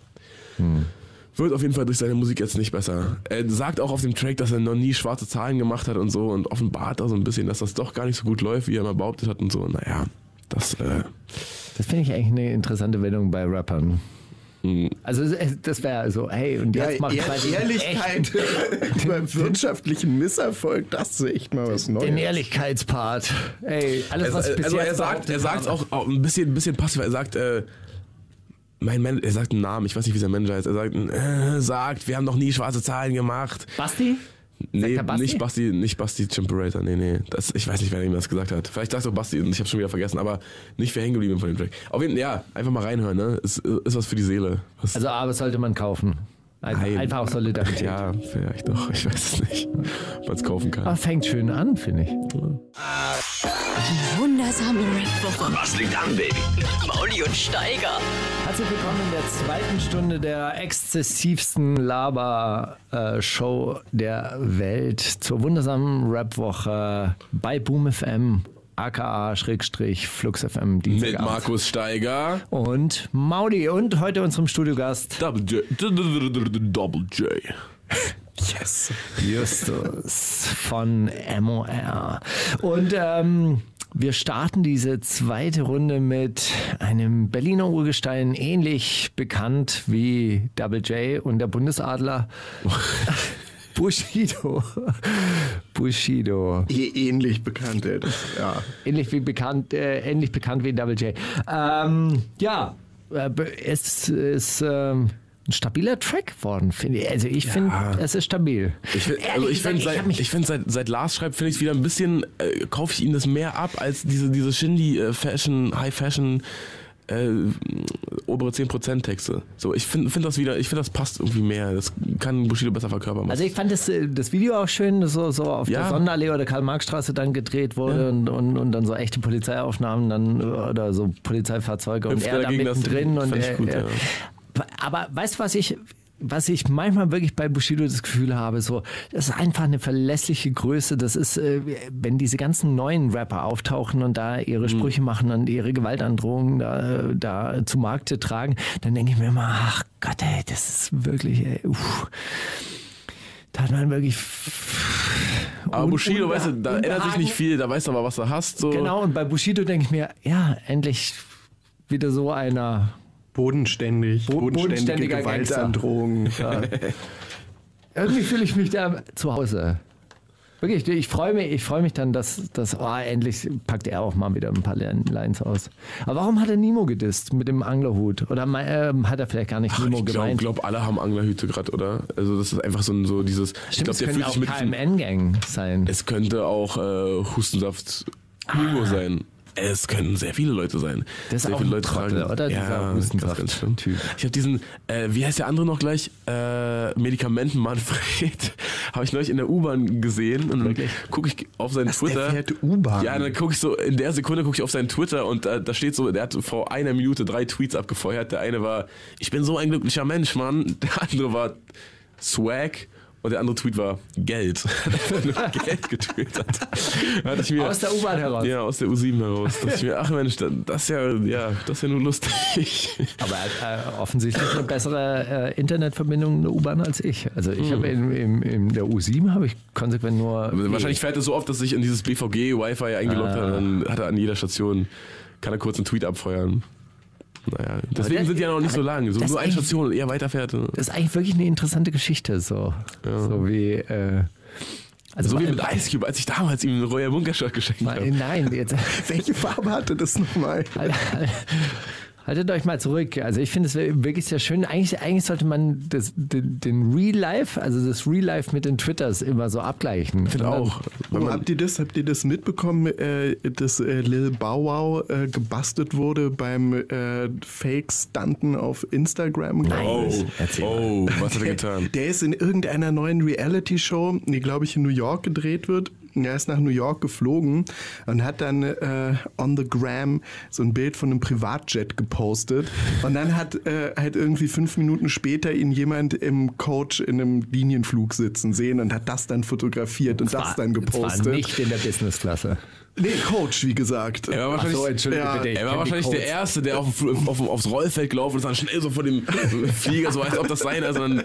Wird auf jeden Fall durch seine Musik jetzt nicht besser. Er sagt auch auf dem Track, dass er noch nie schwarze Zahlen gemacht hat und so und offenbart da so ein bisschen, dass das doch gar nicht so gut läuft, wie er mal behauptet hat und so. Naja, das, äh, Das finde ich eigentlich eine interessante Wendung bei Rappern. Also äh, das wäre so, hey, und Ja, jetzt macht Ehr quasi Ehrlichkeit [LAUGHS] beim wirtschaftlichen Misserfolg, das ist echt mal was den Neues. Ehrlichkeitspart. Ey, alles was also, bis also jetzt er sagt, er habe. auch, auch ein bisschen, ein bisschen passiv. Er sagt, äh, mein Man er sagt einen Namen, ich weiß nicht, wie sein Manager heißt. Er sagt, äh, sagt, wir haben noch nie schwarze Zahlen gemacht. Basti? Nee, Basti? nicht Basti, nicht Basti Chimperator, nee, nee. Das, ich weiß nicht, wer ihm das gesagt hat. Vielleicht sagt auch Basti und ich habe schon wieder vergessen, aber nicht für hängen geblieben von dem Track. Auf jeden Fall, ja, einfach mal reinhören, ne? Ist, ist was für die Seele. Was, Also aber sollte man kaufen. Also Nein. einfach aus Solidarität. ja, vielleicht doch, ich weiß es nicht, ob man es kaufen kann. Aber fängt schön an, finde ich. Die wundersame Rap-Woche. Was liegt an, Baby? Mauli und Steiger. Herzlich willkommen in der zweiten Stunde der exzessivsten Laber-Show der Welt zur wundersamen Rap-Woche bei Boom FM, aka Schrägstrich Flux FM. Mit. Markus Steiger. Und Maudi und heute unserem Studiogast Double J. Double J. Yes. Justus von MOR. Und ähm, wir starten diese zweite Runde mit einem Berliner Urgestein, ähnlich bekannt wie Double J und der Bundesadler. [LAUGHS] Bushido. [LAUGHS] Bushido. Eh ähnlich bekannt, ey. Das, ja. Ähnlich wie bekannt, äh, ähnlich bekannt wie Double J. Ähm, ja, äh, es ist ähm, ein stabiler Track geworden, finde ich. Also ich finde, es ist stabil. Ich find, also ich finde, seit, ich find, seit, seit Lars schreibt, finde ich wieder ein bisschen, äh, kaufe ich ihm das mehr ab als diese, diese Shindy äh, Fashion, High Fashion, äh, obere 10% Texte. So, ich finde find das wieder, ich finde, das passt irgendwie mehr. Das kann Bushido besser verkörpern. Also ich fand das, äh, das Video auch schön, das so, so auf der Ja. Sonderallee oder Karl-Marx-Straße dann gedreht wurde und, und, und dann so echte Polizeiaufnahmen dann äh, oder so Polizeifahrzeuge und Hüpft er er da mittendrin und er, gut, er, ja. aber weißt du, was ich was ich manchmal wirklich bei Bushido das Gefühl habe, so, das ist einfach eine verlässliche Größe. Das ist, äh, wenn diese ganzen neuen Rapper auftauchen und da ihre Mhm. Sprüche machen und ihre Gewaltandrohungen da, da zu Markte tragen, dann denke ich mir immer, ach Gott, ey, das ist wirklich, ey, uff. Da hat man wirklich. aber Bushido, weißt du, da ändert sich nicht viel, da weißt du aber, was du hast. So. Genau, und bei Bushido denke ich mir, ja, endlich wieder so einer. Bodenständig, Bo- bodenständige bodenständiger Gangster. Gewaltandrohungen. [LAUGHS] Ja. Irgendwie fühle ich mich da zu Hause. Wirklich, ich freue mich, ich freue mich dann, dass, dass oh, endlich packt er auch mal wieder ein paar Lines aus. Aber warum hat er Nemo gedisst mit dem Anglerhut? Oder ähm, hat er vielleicht gar nicht Nemo Ich glaube, gemeint? glaub, alle haben Anglerhüte gerade, oder? Also das ist einfach so, ein, so dieses. ich Stimmt, glaube, es der könnte fühlt auch sich mit. KMN-Gang sein. Es könnte auch äh, Hustensaft Hugo Ah. sein. Es können sehr viele Leute sein. Das ist sehr auch viele ein Leute Trottel, tragen. oder? Dieser Ja, Hustensaft- ganz, ganz schlimm. Typ. Ich habe diesen, äh, wie heißt der andere noch gleich? Äh, Medikamenten Manfred. [LAUGHS] habe ich neulich in der U-Bahn gesehen und dann gucke ich auf seinen Der Twitter. fährt U-Bahn. Ja, dann gucke ich so, in der Sekunde gucke ich auf seinen Twitter und äh, da steht so, der hat vor einer Minute drei Tweets abgefeuert. Der eine war, ich bin so ein glücklicher Mensch, Mann. Der andere war Swag. Und der andere Tweet war Geld. [LAUGHS] Geld getwittert. Ich mir, Aus der U-Bahn heraus. Ja, aus der U7 heraus. Da dachte ich mir, ach Mensch, das ist ja, ja, das ist ja nur lustig. Aber er hat äh, offensichtlich eine bessere äh, Internetverbindung in der U-Bahn als ich. Also ich habe in, in, in der U7 habe ich konsequent nur. Wahrscheinlich fährt er so oft, dass sich in dieses BVG-Wi-Fi eingeloggt hat und dann hat er an jeder Station, kann er kurz einen Tweet abfeuern. Naja, deswegen das- sind die ja noch nicht so lang. So nur eine Station und er weiterfährt. Das ist eigentlich wirklich eine interessante Geschichte. So, so wie. Äh, also So wie mit Ice Cube, als ich damals ihm einen Royal Bunker-Shirt geschenkt weil- habe. Nein, jetzt. [LAUGHS] Welche Farbe hatte das nochmal? Haltet euch mal zurück. Also ich finde es wirklich sehr schön. Eigentlich, eigentlich sollte man das, den, den Real Life, also das Real Life mit den Twitters immer so abgleichen. Ich auch. Oh, man, habt ihr das? Habt ihr das mitbekommen, äh, dass äh, Lil Bow Wow äh, gebastelt wurde beim äh, Fake-Stunten auf Instagram? glaub oh, oh, was hat er getan? [LAUGHS] Der ist in irgendeiner neuen Reality-Show, die glaube ich in New York gedreht wird. Er ist nach New York geflogen und hat dann äh, on the gram so ein Bild von einem Privatjet gepostet. Und dann hat äh, halt irgendwie fünf Minuten später ihn jemand im Coach in einem Linienflug sitzen sehen und hat das dann fotografiert und das dann gepostet. war nicht in der Businessklasse. Nee, Coach, wie gesagt. Er war wahrscheinlich, so, entschuldige Ja, bitte. er war wahrscheinlich der. Erste, der auf, auf, aufs Rollfeld gelaufen ist und dann schnell so vor dem Flieger, so als ob das seiner ist, sondern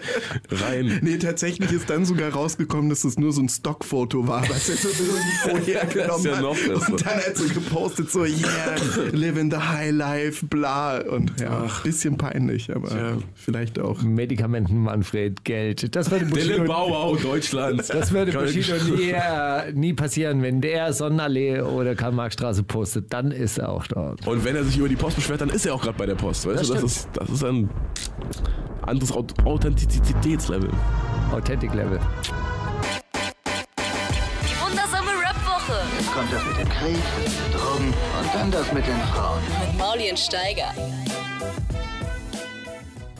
rein. Nee, tatsächlich ist dann sogar rausgekommen, dass das nur so ein Stockfoto war, was er so [LAUGHS] Das ist ja hat. noch besser. und dann hat so gepostet, so, yeah, living the high life, bla. Und ja, ein bisschen peinlich, aber Tja. vielleicht auch. Medikamenten, Manfred, Geld. Das würde Dylan Bushido, Bauau Deutschlands. das würde Bushido nie, [LAUGHS] äh, nie passieren. Wenn der Sonnenallee oder Karl-Marx-Straße postet, dann ist er auch dort. Und wenn er sich über die Post beschwert, dann ist er auch gerade bei der Post. Weißt Das du, das ist, das ist ein anderes Aut- Authentizitätslevel. Authentic-Level. Die wundersame Rap-Woche Jetzt kommt das mit dem Krieg, Drogen und dann das mit den Frauen. mit Mauli und Steiger.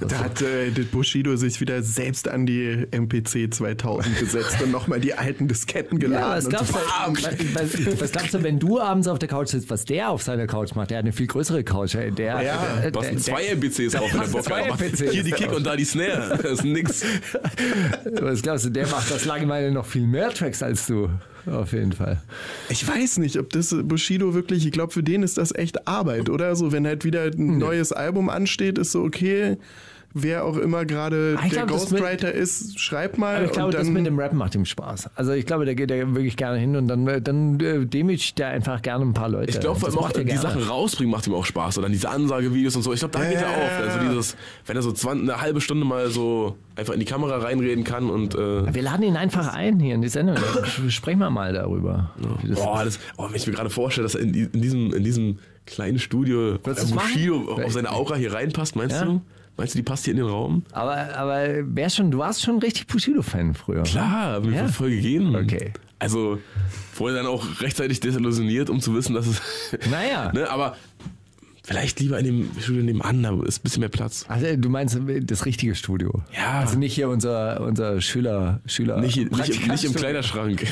Da hat äh, Bushido sich wieder selbst an die MPC 2000 gesetzt und nochmal die alten Disketten Ja, geladen. was und glaubst, so, du, was, was, was glaubst du, wenn du abends auf der Couch sitzt, was der auf seiner Couch macht? Der hat eine viel größere Couch. ey. Der, Ja, der, Du hast der, zwei MPCs [LAUGHS] auf, der. MPCs. Hier die Kick und da die Snare. Das ist nix. was glaubst du, der macht das Langeweile noch viel mehr Tracks als du. Auf jeden Fall. Ich weiß nicht, ob das Bushido wirklich, ich glaube, für den ist das echt Arbeit, oder? So, wenn halt wieder ein neues Album ansteht, ist so, okay, wer auch immer gerade Ah, der glaub, das mit- Ghostwriter ist, schreib mal. Aber ich glaube, und dann, das mit dem Rap macht ihm Spaß. Also ich glaube, da geht er wirklich gerne hin und dann, äh, dann äh, demütigt er einfach gerne ein paar Leute. Ich glaube, Das auch macht die gerne. Sachen rausbringen macht ihm auch Spaß. Oder diese Ansagevideos und so. Ich glaube, da geht er auf. Also dieses, wenn er so 20, eine halbe Stunde mal so einfach in die Kamera reinreden kann und äh, Wir laden ihn einfach ein hier in die Sendung. Sprechen wir mal darüber. Das- Boah, das, oh, wenn ich mir gerade vorstelle, dass er in, in, diesem, in diesem kleinen Studio äh, Bushido auf seine Aura hier reinpasst, meinst Ja. du? Meinst du, die passt hier in den Raum? Aber, aber wär schon, du warst schon richtig Bushido-Fan früher. Klar, mir Ja? voll gegeben. Okay. Also, vorher dann auch rechtzeitig desillusioniert, um zu wissen, dass es. Naja. [LAUGHS] ne, aber vielleicht lieber in dem Studio nebenan, da ist ein bisschen mehr Platz. Also, du meinst das richtige Studio? Ja. Also nicht hier unser, unser Schüler, Schüler. Nicht, nicht, nicht im. Kleiderschrank.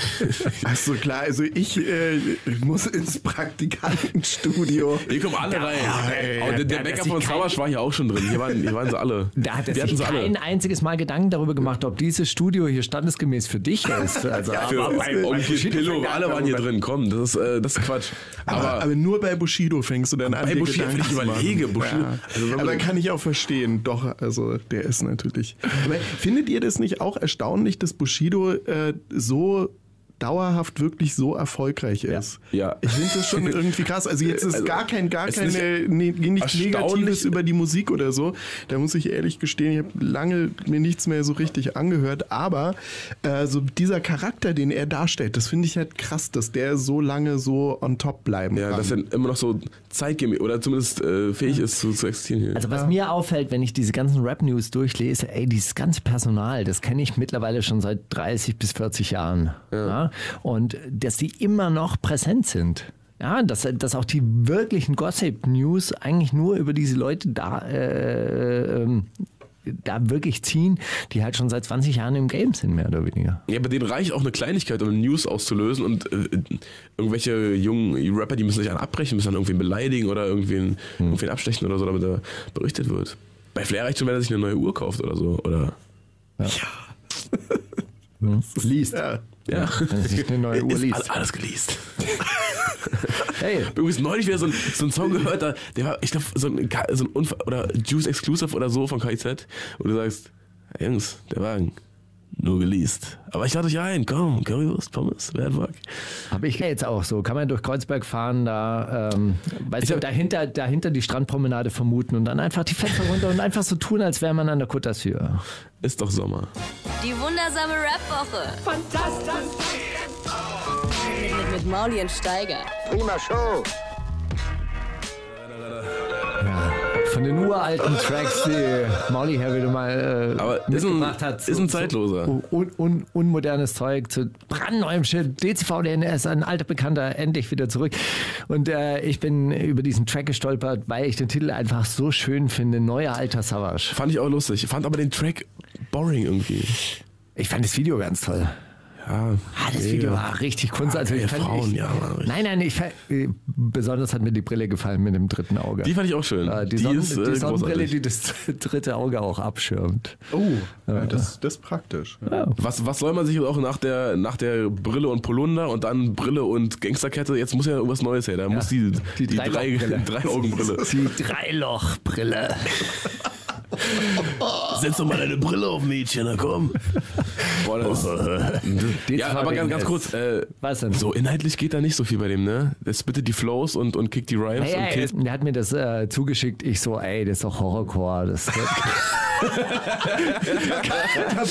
Ach so, klar, also ich äh, muss ins Praktikantenstudio. [LAUGHS] Hier kommen alle rein. ey, Aber der, der da- Bäcker von Sauersch war hier auch schon drin. Hier waren, hier waren sie alle. [LAUGHS] Da hat er Wir hatten sich kein einziges Mal Gedanken darüber gemacht, ob dieses Studio hier standesgemäß für dich ist. [LAUGHS] Also, Für aber bei- Onkel Pillow, alle waren hier drin. Komm, das ist, äh, das ist Quatsch. Aber, Aber, aber nur bei Bushido fängst du dann an, Bei Bushido, wenn ich überlege, Bushido- Ja. also aber kann ich auch verstehen. Doch, also der ist natürlich. Aber findet ihr das nicht auch erstaunlich, dass Bushido äh, so dauerhaft wirklich so erfolgreich ist? Ja. Ich finde das schon irgendwie krass. Also jetzt ist [LAUGHS] Also, gar kein, gar keine, ist nee, nichts Negatives über die Musik oder so. Da muss ich ehrlich gestehen, ich habe lange mir nichts mehr so richtig angehört. Aber äh, so dieser Charakter, den er darstellt, das finde ich halt krass, dass der so lange so on top bleiben ja, kann. dass er immer noch so zeitgemäß oder zumindest äh, fähig ist zu, zu existieren hier. Also was mir auffällt, wenn ich diese ganzen Rap-News durchlese, ey, dieses ganze Personal, das kenne ich mittlerweile schon seit 30 bis 40 Jahren. Ja. Und dass die immer noch präsent sind. Ja, dass, dass auch die wirklichen Gossip-News eigentlich nur über diese Leute da, äh, ähm, da wirklich ziehen, die halt schon seit 20 Jahren im Game sind, mehr oder weniger. Ja, bei denen reicht auch eine Kleinigkeit, um News auszulösen und äh, irgendwelche jungen Rapper, die müssen sich dann abbrechen, müssen dann irgendwen beleidigen oder irgendwen, irgendwen abstechen oder so, damit er berichtet wird. Bei Flair reicht schon, wenn er sich eine neue Uhr kauft oder so. Oder [LAUGHS] Liest. ja. Ja. Wenn sich eine neue Uhr Ist liest. alles, alles geleast. [LAUGHS] Hey, Übrigens neulich wieder so ein, so ein Song gehört, da, der war, ich glaube, so ein, so ein Unfall, oder Juice Exclusive oder so von KIZ, wo du sagst, hey Jungs, der Wagen, nur geleast. Aber ich lade euch ein, komm, Currywurst, Pommes, Wertwack. Habe ich jetzt auch so. Kann man durch Kreuzberg fahren, da, ähm, weißt du, hab- dahinter, dahinter die Strandpromenade vermuten und dann einfach die Fenster runter und einfach so tun, als wäre man an der Côte d'Azur. Ist doch Sommer. Die wundersame Rap-Woche. Fantastisch. Mit, mit, mit Mauli und Steiger. Prima Show. Von den uralten [LAUGHS] Tracks, die Molly her wieder mal äh, Aber ist ein, mitgebracht hat. ist ein Zeitloser. So un, un, unmodernes Zeug zu brandneuem Shit. DCV DNS, ein alter Bekannter, endlich wieder zurück. Und äh, ich bin über diesen Track gestolpert, weil ich den Titel einfach so schön finde. Neuer alter Savage. Fand ich auch lustig. Fand aber den Track boring irgendwie. Ich fand das Video ganz toll. Ja, Ah, das mega. Video war richtig Kunst. Also geile ich fand, Frauen, ich, ja, Mann, richtig. Nein, nein, ich, fand- äh, besonders hat mir die Brille gefallen mit dem dritten Auge. Die fand ich auch schön. Äh, die, die Sonnen, ist äh, die Sonnenbrille, großartig. die das [LAUGHS] dritte Auge auch abschirmt. Oh, ja, das, das ist praktisch. Ja. Was, was soll man sich auch nach der, nach der Brille und Polunder und dann Brille und Gangsterkette, jetzt muss ja irgendwas Neues her. Da muss die, Die die, drei, Dreilochbrille. drei [LAUGHS] Augenbrille. Die Dreilochbrille. [LAUGHS] [LAUGHS] Setz doch mal deine Brille auf, Mädchen, na komm. Boah, das [LAUGHS] ja, aber ganz, ganz kurz, äh, Was denn? so inhaltlich geht da nicht so viel bei dem, ne? Der spittet die Flows und, und kickt die Rhymes Hey, und killt. der hat mir das äh, zugeschickt. Ich so, ey, das ist doch Horrorcore. Das Das [LAUGHS]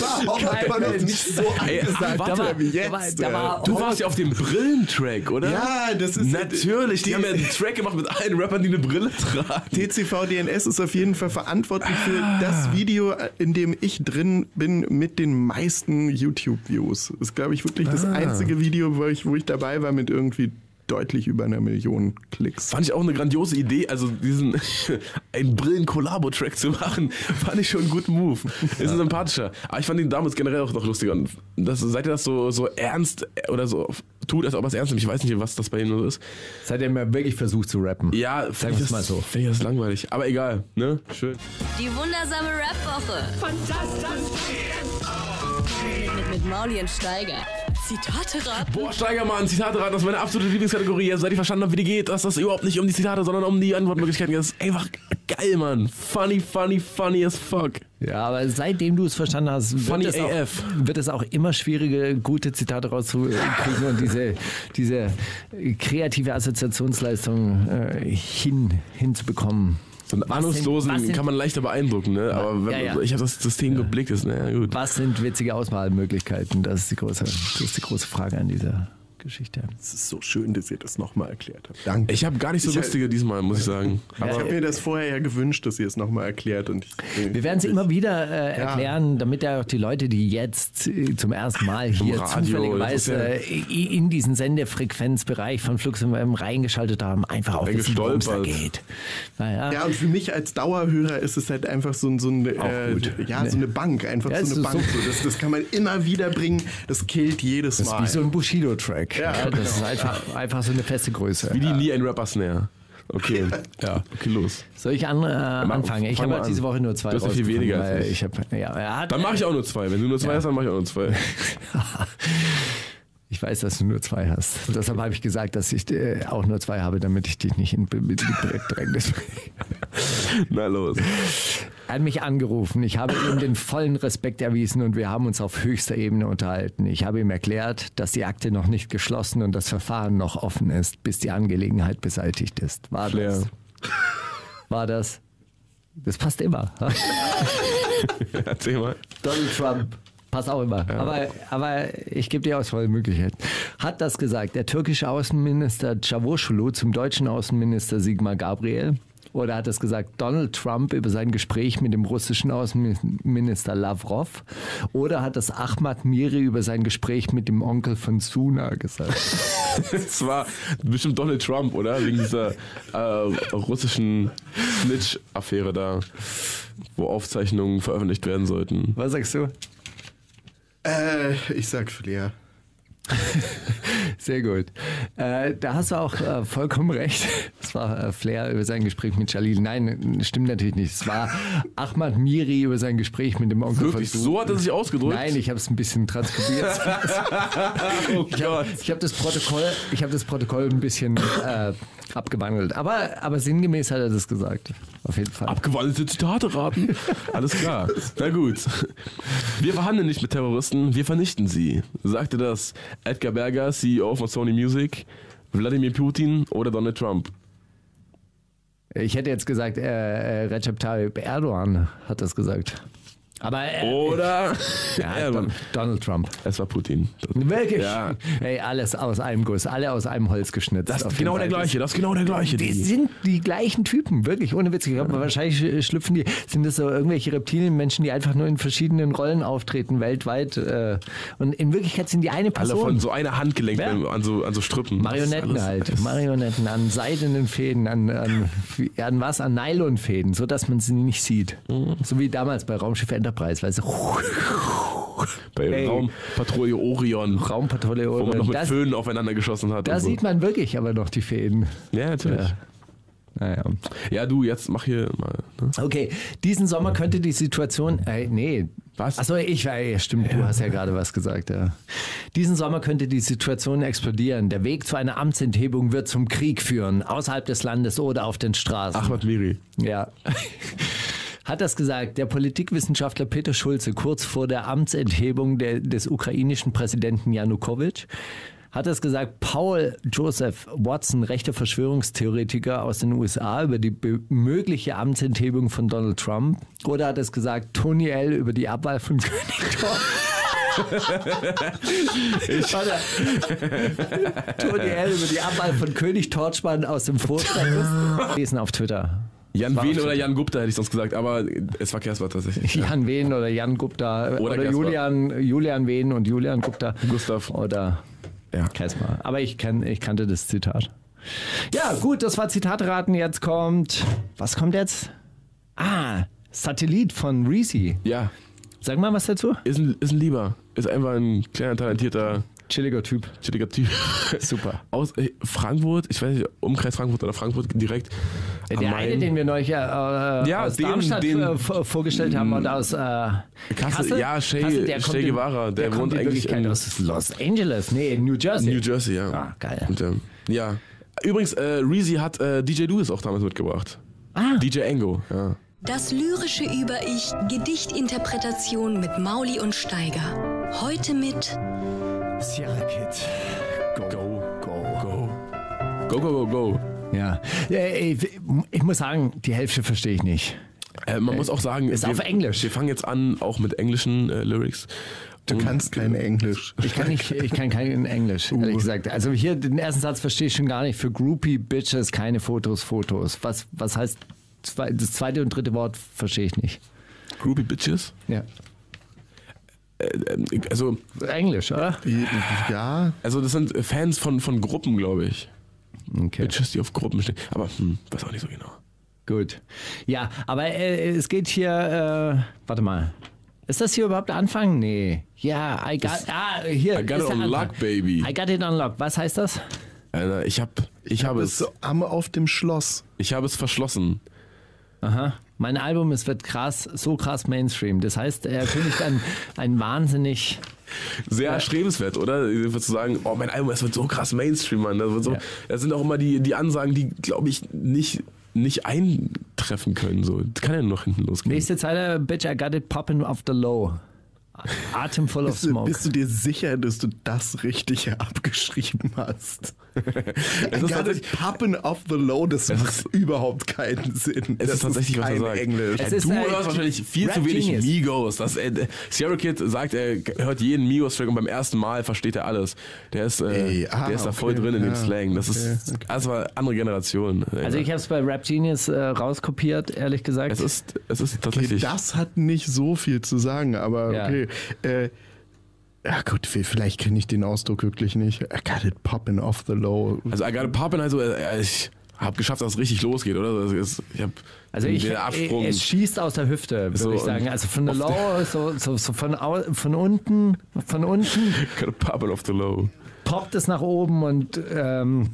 war auch einfach noch nicht so Ey, angesagt warte, war, wie da war, jetzt. da war Du warst ja auf dem Brillentrack, oder? ja, das ist Natürlich, die, haben ja einen Track gemacht mit allen Rappern, die eine Brille tragen. TCV DNS ist auf jeden Fall verantwortlich für das Video, in dem ich drin bin mit den meisten YouTube-Views. Ist, glaube ich, wirklich das einzige Video, wo ich, wo ich dabei war mit irgendwie deutlich über einer Million Klicks. Fand ich auch eine grandiose Idee, also diesen [LAUGHS] einen Brillen-Kollabo-Track zu machen, [LAUGHS] fand ich schon einen guten Move. Ist ein sympathischer. Aber ich fand ihn damals generell auch noch lustiger. Und das, seit er das so, so ernst oder so tut, als ob er es ernst nimmt, ich weiß nicht, was das bei ihm so ist. Seit er mal wirklich versucht zu rappen. Ja, finde ich, es mal das- so. find ich das langweilig. Aber egal, ne? Schön. Die wundersame Rap-Woche. Fantastisch. Mit, mit Mauli und Steiger. Zitate raten. Boah, Steigermann, Zitate raten, das ist meine absolute Lieblingskategorie. Also, seit ich verstanden habe, wie die geht, dass das überhaupt nicht um die Zitate, sondern um die Antwortmöglichkeiten geht. Das ist einfach geil, Mann. Funny, funny, funny as fuck. Ja, aber seitdem du es verstanden hast, wird, Funny es auch, AF. wird es auch immer schwieriger, gute Zitate rauszukriegen und diese, diese kreative Assoziationsleistung äh, hin, hinzubekommen. Einen sind- Ahnungslosen sind- kann man leichter beeindrucken, ne? Aber wenn, Ja, ja. ich habe das System geblickt, ist, naja, gut. Was sind witzige Auswahlmöglichkeiten? Das ist die große, das ist die große Frage an dieser Geschichte. Es ist so schön, dass ihr das nochmal erklärt habt. Danke. Ich habe gar nicht so Ich- lustige diesmal, muss ich sagen. Ich habe mir das vorher ja gewünscht, dass ihr es nochmal erklärt. Und ich, Wir werden es immer wieder äh, erklären, damit ja auch die Leute, die jetzt äh, zum ersten Mal hier Radio, zufälligerweise das äh, in diesen Sendefrequenzbereich von Flux FM reingeschaltet haben, einfach auch wissen, worum es da geht. Naja. Ja, und für mich als Dauerhörer ist es halt einfach so, ein- so, ein, äh, ja, so eine Bank. Einfach Ja, so eine ist Bank. so- das, das kann man immer wieder bringen. Das killt jedes Das ist Mal. wie so ein Bushido-Track. Ja, Ja, [LAUGHS] das ist genau. einfach, einfach so eine feste Größe. Wie die nie ein Rapper-Snare. Okay, ja, okay, los. Soll ich an, äh, anfangen? Ich habe halt an. diese Woche nur zwei Du hast ja viel weniger als ich. ich. Hab, ja, er hat, Dann mache ich auch nur zwei. Wenn du nur zwei hast, dann mache ich auch nur zwei. [LAUGHS] Ich weiß, dass du nur zwei hast. [LAUGHS] Deshalb habe ich gesagt, dass ich äh, auch nur zwei habe, damit ich dich nicht in in die Bedrängnis bringe. [LAUGHS] Na los. Er hat mich angerufen. Ich habe ihm den vollen Respekt erwiesen und wir haben uns auf höchster Ebene unterhalten. Ich habe ihm erklärt, dass die Akte noch nicht geschlossen und das Verfahren noch offen ist, bis die Angelegenheit beseitigt ist. War Flair. das? War das? Das passt immer. [LAUGHS] Erzähl mal. Donald Trump. Passt auch immer. Aber, aber ich gebe dir Auswahlmöglichkeit. Hat das gesagt der türkische Außenminister Cavusoglu zum deutschen Außenminister Sigmar Gabriel? Oder hat es gesagt Donald Trump über sein Gespräch mit dem russischen Außenminister Lavrov? Oder hat es Ahmad Miri über sein Gespräch mit dem Onkel von Suna gesagt? [LAUGHS] Das war bestimmt Donald Trump, oder? Wegen dieser äh, russischen Snitch-Affäre da, wo Aufzeichnungen veröffentlicht werden sollten. Was sagst du? Äh, ich sag Flair. [LAUGHS] Sehr gut. Äh, da hast du auch äh, vollkommen recht. Es war äh, Flair über sein Gespräch mit Jalil. Nein, stimmt natürlich nicht. Es war Ahmad Miri über sein Gespräch mit dem Onkel Wirklich, von so hat er sich ausgedrückt? Nein, ich habe es ein bisschen transkribiert. [LAUGHS] oh Ich habe hab das Protokoll, ich habe das Protokoll ein bisschen äh, abgewandelt. Aber, aber sinngemäß hat er das gesagt. Auf jeden Fall. Abgewandelte Zitate raten? Alles klar. Na gut. Wir verhandeln nicht mit Terroristen, wir vernichten sie. Sagte das Edgar Berger, CEO von Sony Music, Wladimir Putin oder Donald Trump? Ich hätte jetzt gesagt, äh, äh, Recep Tayyip Erdogan hat das gesagt. Aber äh, Oder? [LAUGHS] ja, Ja, Don Mann. Donald Trump. Es war Putin. Wirklich? Ja. Ey, alles aus einem Guss, alle aus einem Holz geschnitzt. Das ist genau der gleiche, das ist genau der gleiche. Die Die. sind die gleichen Typen, wirklich, ohne Witz. Ich glaube, wahrscheinlich äh, schlüpfen die, sind das so irgendwelche Reptilienmenschen, die einfach nur in verschiedenen Rollen auftreten, weltweit. Äh, und in Wirklichkeit sind die eine Alle Person. von so einer Handgelenk Ja. an, so, an so Strippen. Marionetten ist alles- halt, Marionetten an seidenen Fäden, an, an, an was? An Nylonfäden, so dass man sie nicht sieht. Mhm. So wie damals bei Raumschiff Enterprise, weißt du, [LAUGHS] Bei Ey. Raumpatrouille Orion, Raumpatrouille. wo man noch mit das, Föhnen aufeinander geschossen hat. da und so. sieht man wirklich aber noch die Fäden. Ja, natürlich. Ja. Naja. Ja, du, jetzt mach hier mal. Ne? Okay, diesen Sommer könnte die Situation. Äh, nee. Was? Achso, ich war. Ja, stimmt, du hast ja gerade was gesagt. Ja. Diesen Sommer könnte die Situation explodieren. Der Weg zu einer Amtsenthebung wird zum Krieg führen, außerhalb des Landes oder auf den Straßen. Ahmad Miri. Ja. Hat das gesagt der Politikwissenschaftler Peter Schulze kurz vor der Amtsenthebung der, des ukrainischen Präsidenten Janukowitsch? Hat das gesagt Paul Joseph Watson, rechter Verschwörungstheoretiker aus den USA, über die mögliche Amtsenthebung von Donald Trump? Oder hat es gesagt Tony L. über die Abwahl von [LAUGHS] König Torch? Warte. Tony L. über die Abwahl von König Torchmann aus dem Vorstand. [LAUGHS] Lesen auf Twitter. Jan auf oder. Jan Gupta hätte ich sonst gesagt, aber es war Kersper tatsächlich. Ja. Jan Wehn oder Jan Gupta oder, Oder. Julian, Julian Wehn und Julian Gupta. Gustav. Oder Ja. Casper. Aber ich, kenn, ich kannte das Zitat. Ja, gut, das war Zitatraten. Jetzt kommt. Was kommt jetzt? Ah, Satellit von Reese. Ja, Sag mal was dazu. ist ein, ist ein Lieber. Ist einfach ein kleiner, talentierter, Chilliger Typ. chilliger Typ. [LAUGHS] Super. Aus äh, Frankfurt, ich weiß nicht, Umkreis Frankfurt oder Frankfurt direkt. am Der Main. eine, den wir neulich äh, Ja, aus den- Darmstadt den- äh, vor- vorgestellt haben und aus äh, Kassel, ja, Shay- Kassel, der in- Guevara, der kommt wohnt eigentlich in- aus Los Angeles, nee, in New Jersey. New Jersey, ja. Ah, geil. Und, ähm, ja. Übrigens, äh, Reezy hat äh, DJ Lewis auch damals mitgebracht. Ah. DJ Engo, ja. Das lyrische Über-Ich, Gedichtinterpretation mit Mauli und Steiger. Heute mit Sierra Kid. Go, go, go. Go, go, go, go. Ja, Äh, ich, muss sagen, die Hälfte verstehe ich nicht. Äh, man muss auch sagen, ist wir, auf Englisch. Wir fangen jetzt an, auch mit englischen äh, Lyrics. Du kannst kein Englisch. Ich kann nicht, ich kann kein Englisch, ehrlich gesagt. Also hier den ersten Satz verstehe ich schon gar nicht. Für Groupie Bitches keine Fotos, Fotos. Was, was heißt das zweite und dritte Wort verstehe ich nicht. Groupie Bitches. Ja. Ähm, also, Englisch, oder? Ja, also das sind Fans von, von Gruppen, glaube ich. Okay. Bitches, die auf Gruppen stehen. Aber hm, weiß auch nicht so genau. Gut. Ja, aber äh, es geht hier, äh, warte mal. Ist das hier überhaupt der Anfang? Nee. Ja, I got, ah, hier. I got ist it lock, baby. I got it on lock. Was heißt das? Alter, ich habe ich hab bist es, so am auf dem Schloss. ich hab es verschlossen. Aha. Mein Album, es wird krass, so krass Mainstream. Das heißt, er kündigt ein, ein wahnsinnig. Sehr erstrebenswert, oder? Zu sagen, oh, mein Album, es wird so krass Mainstream, Mann. Das, so, Ja. das sind auch immer die, die Ansagen, die, glaube ich, nicht, nicht eintreffen können. So. Das kann ja nur noch hinten losgehen. Nächste Zeile, bitch, I got it popping off the low. Of Bist du, smoke. bist du dir sicher, dass du das richtig abgeschrieben hast? [LAUGHS] I ist tatsächlich- popping off the low, das macht überhaupt keinen Sinn. Es das ist tatsächlich, was er kein sagt. Englisch. Es ist, du äh, hörst wahrscheinlich viel Rap zu wenig Genius. Migos. Das, äh, Sierra Kid sagt, er hört jeden Migos-Track und beim ersten Mal versteht er alles. Der ist, äh, Ey, ah, der ist da okay, voll drin in dem Slang. Das okay, ist war eine andere Generation. Also ich habe es bei Rap Genius äh, rauskopiert, ehrlich gesagt. es ist, es ist Okay, tatsächlich. das hat nicht so viel zu sagen, aber Ja. okay. Äh, ja gut, vielleicht kenne ich den Ausdruck wirklich nicht. I got it popping off the low. Also I got a Poppin, also äh, ich habe geschafft, dass es richtig losgeht, oder? Ist, ich habe Also ich, den Absprung. es schießt aus der Hüfte, würde So, ich sagen. Also von der Low, so, so, so von, au, von unten, von unten [LAUGHS] Got a Poppin off the low. poppt es nach oben und ähm,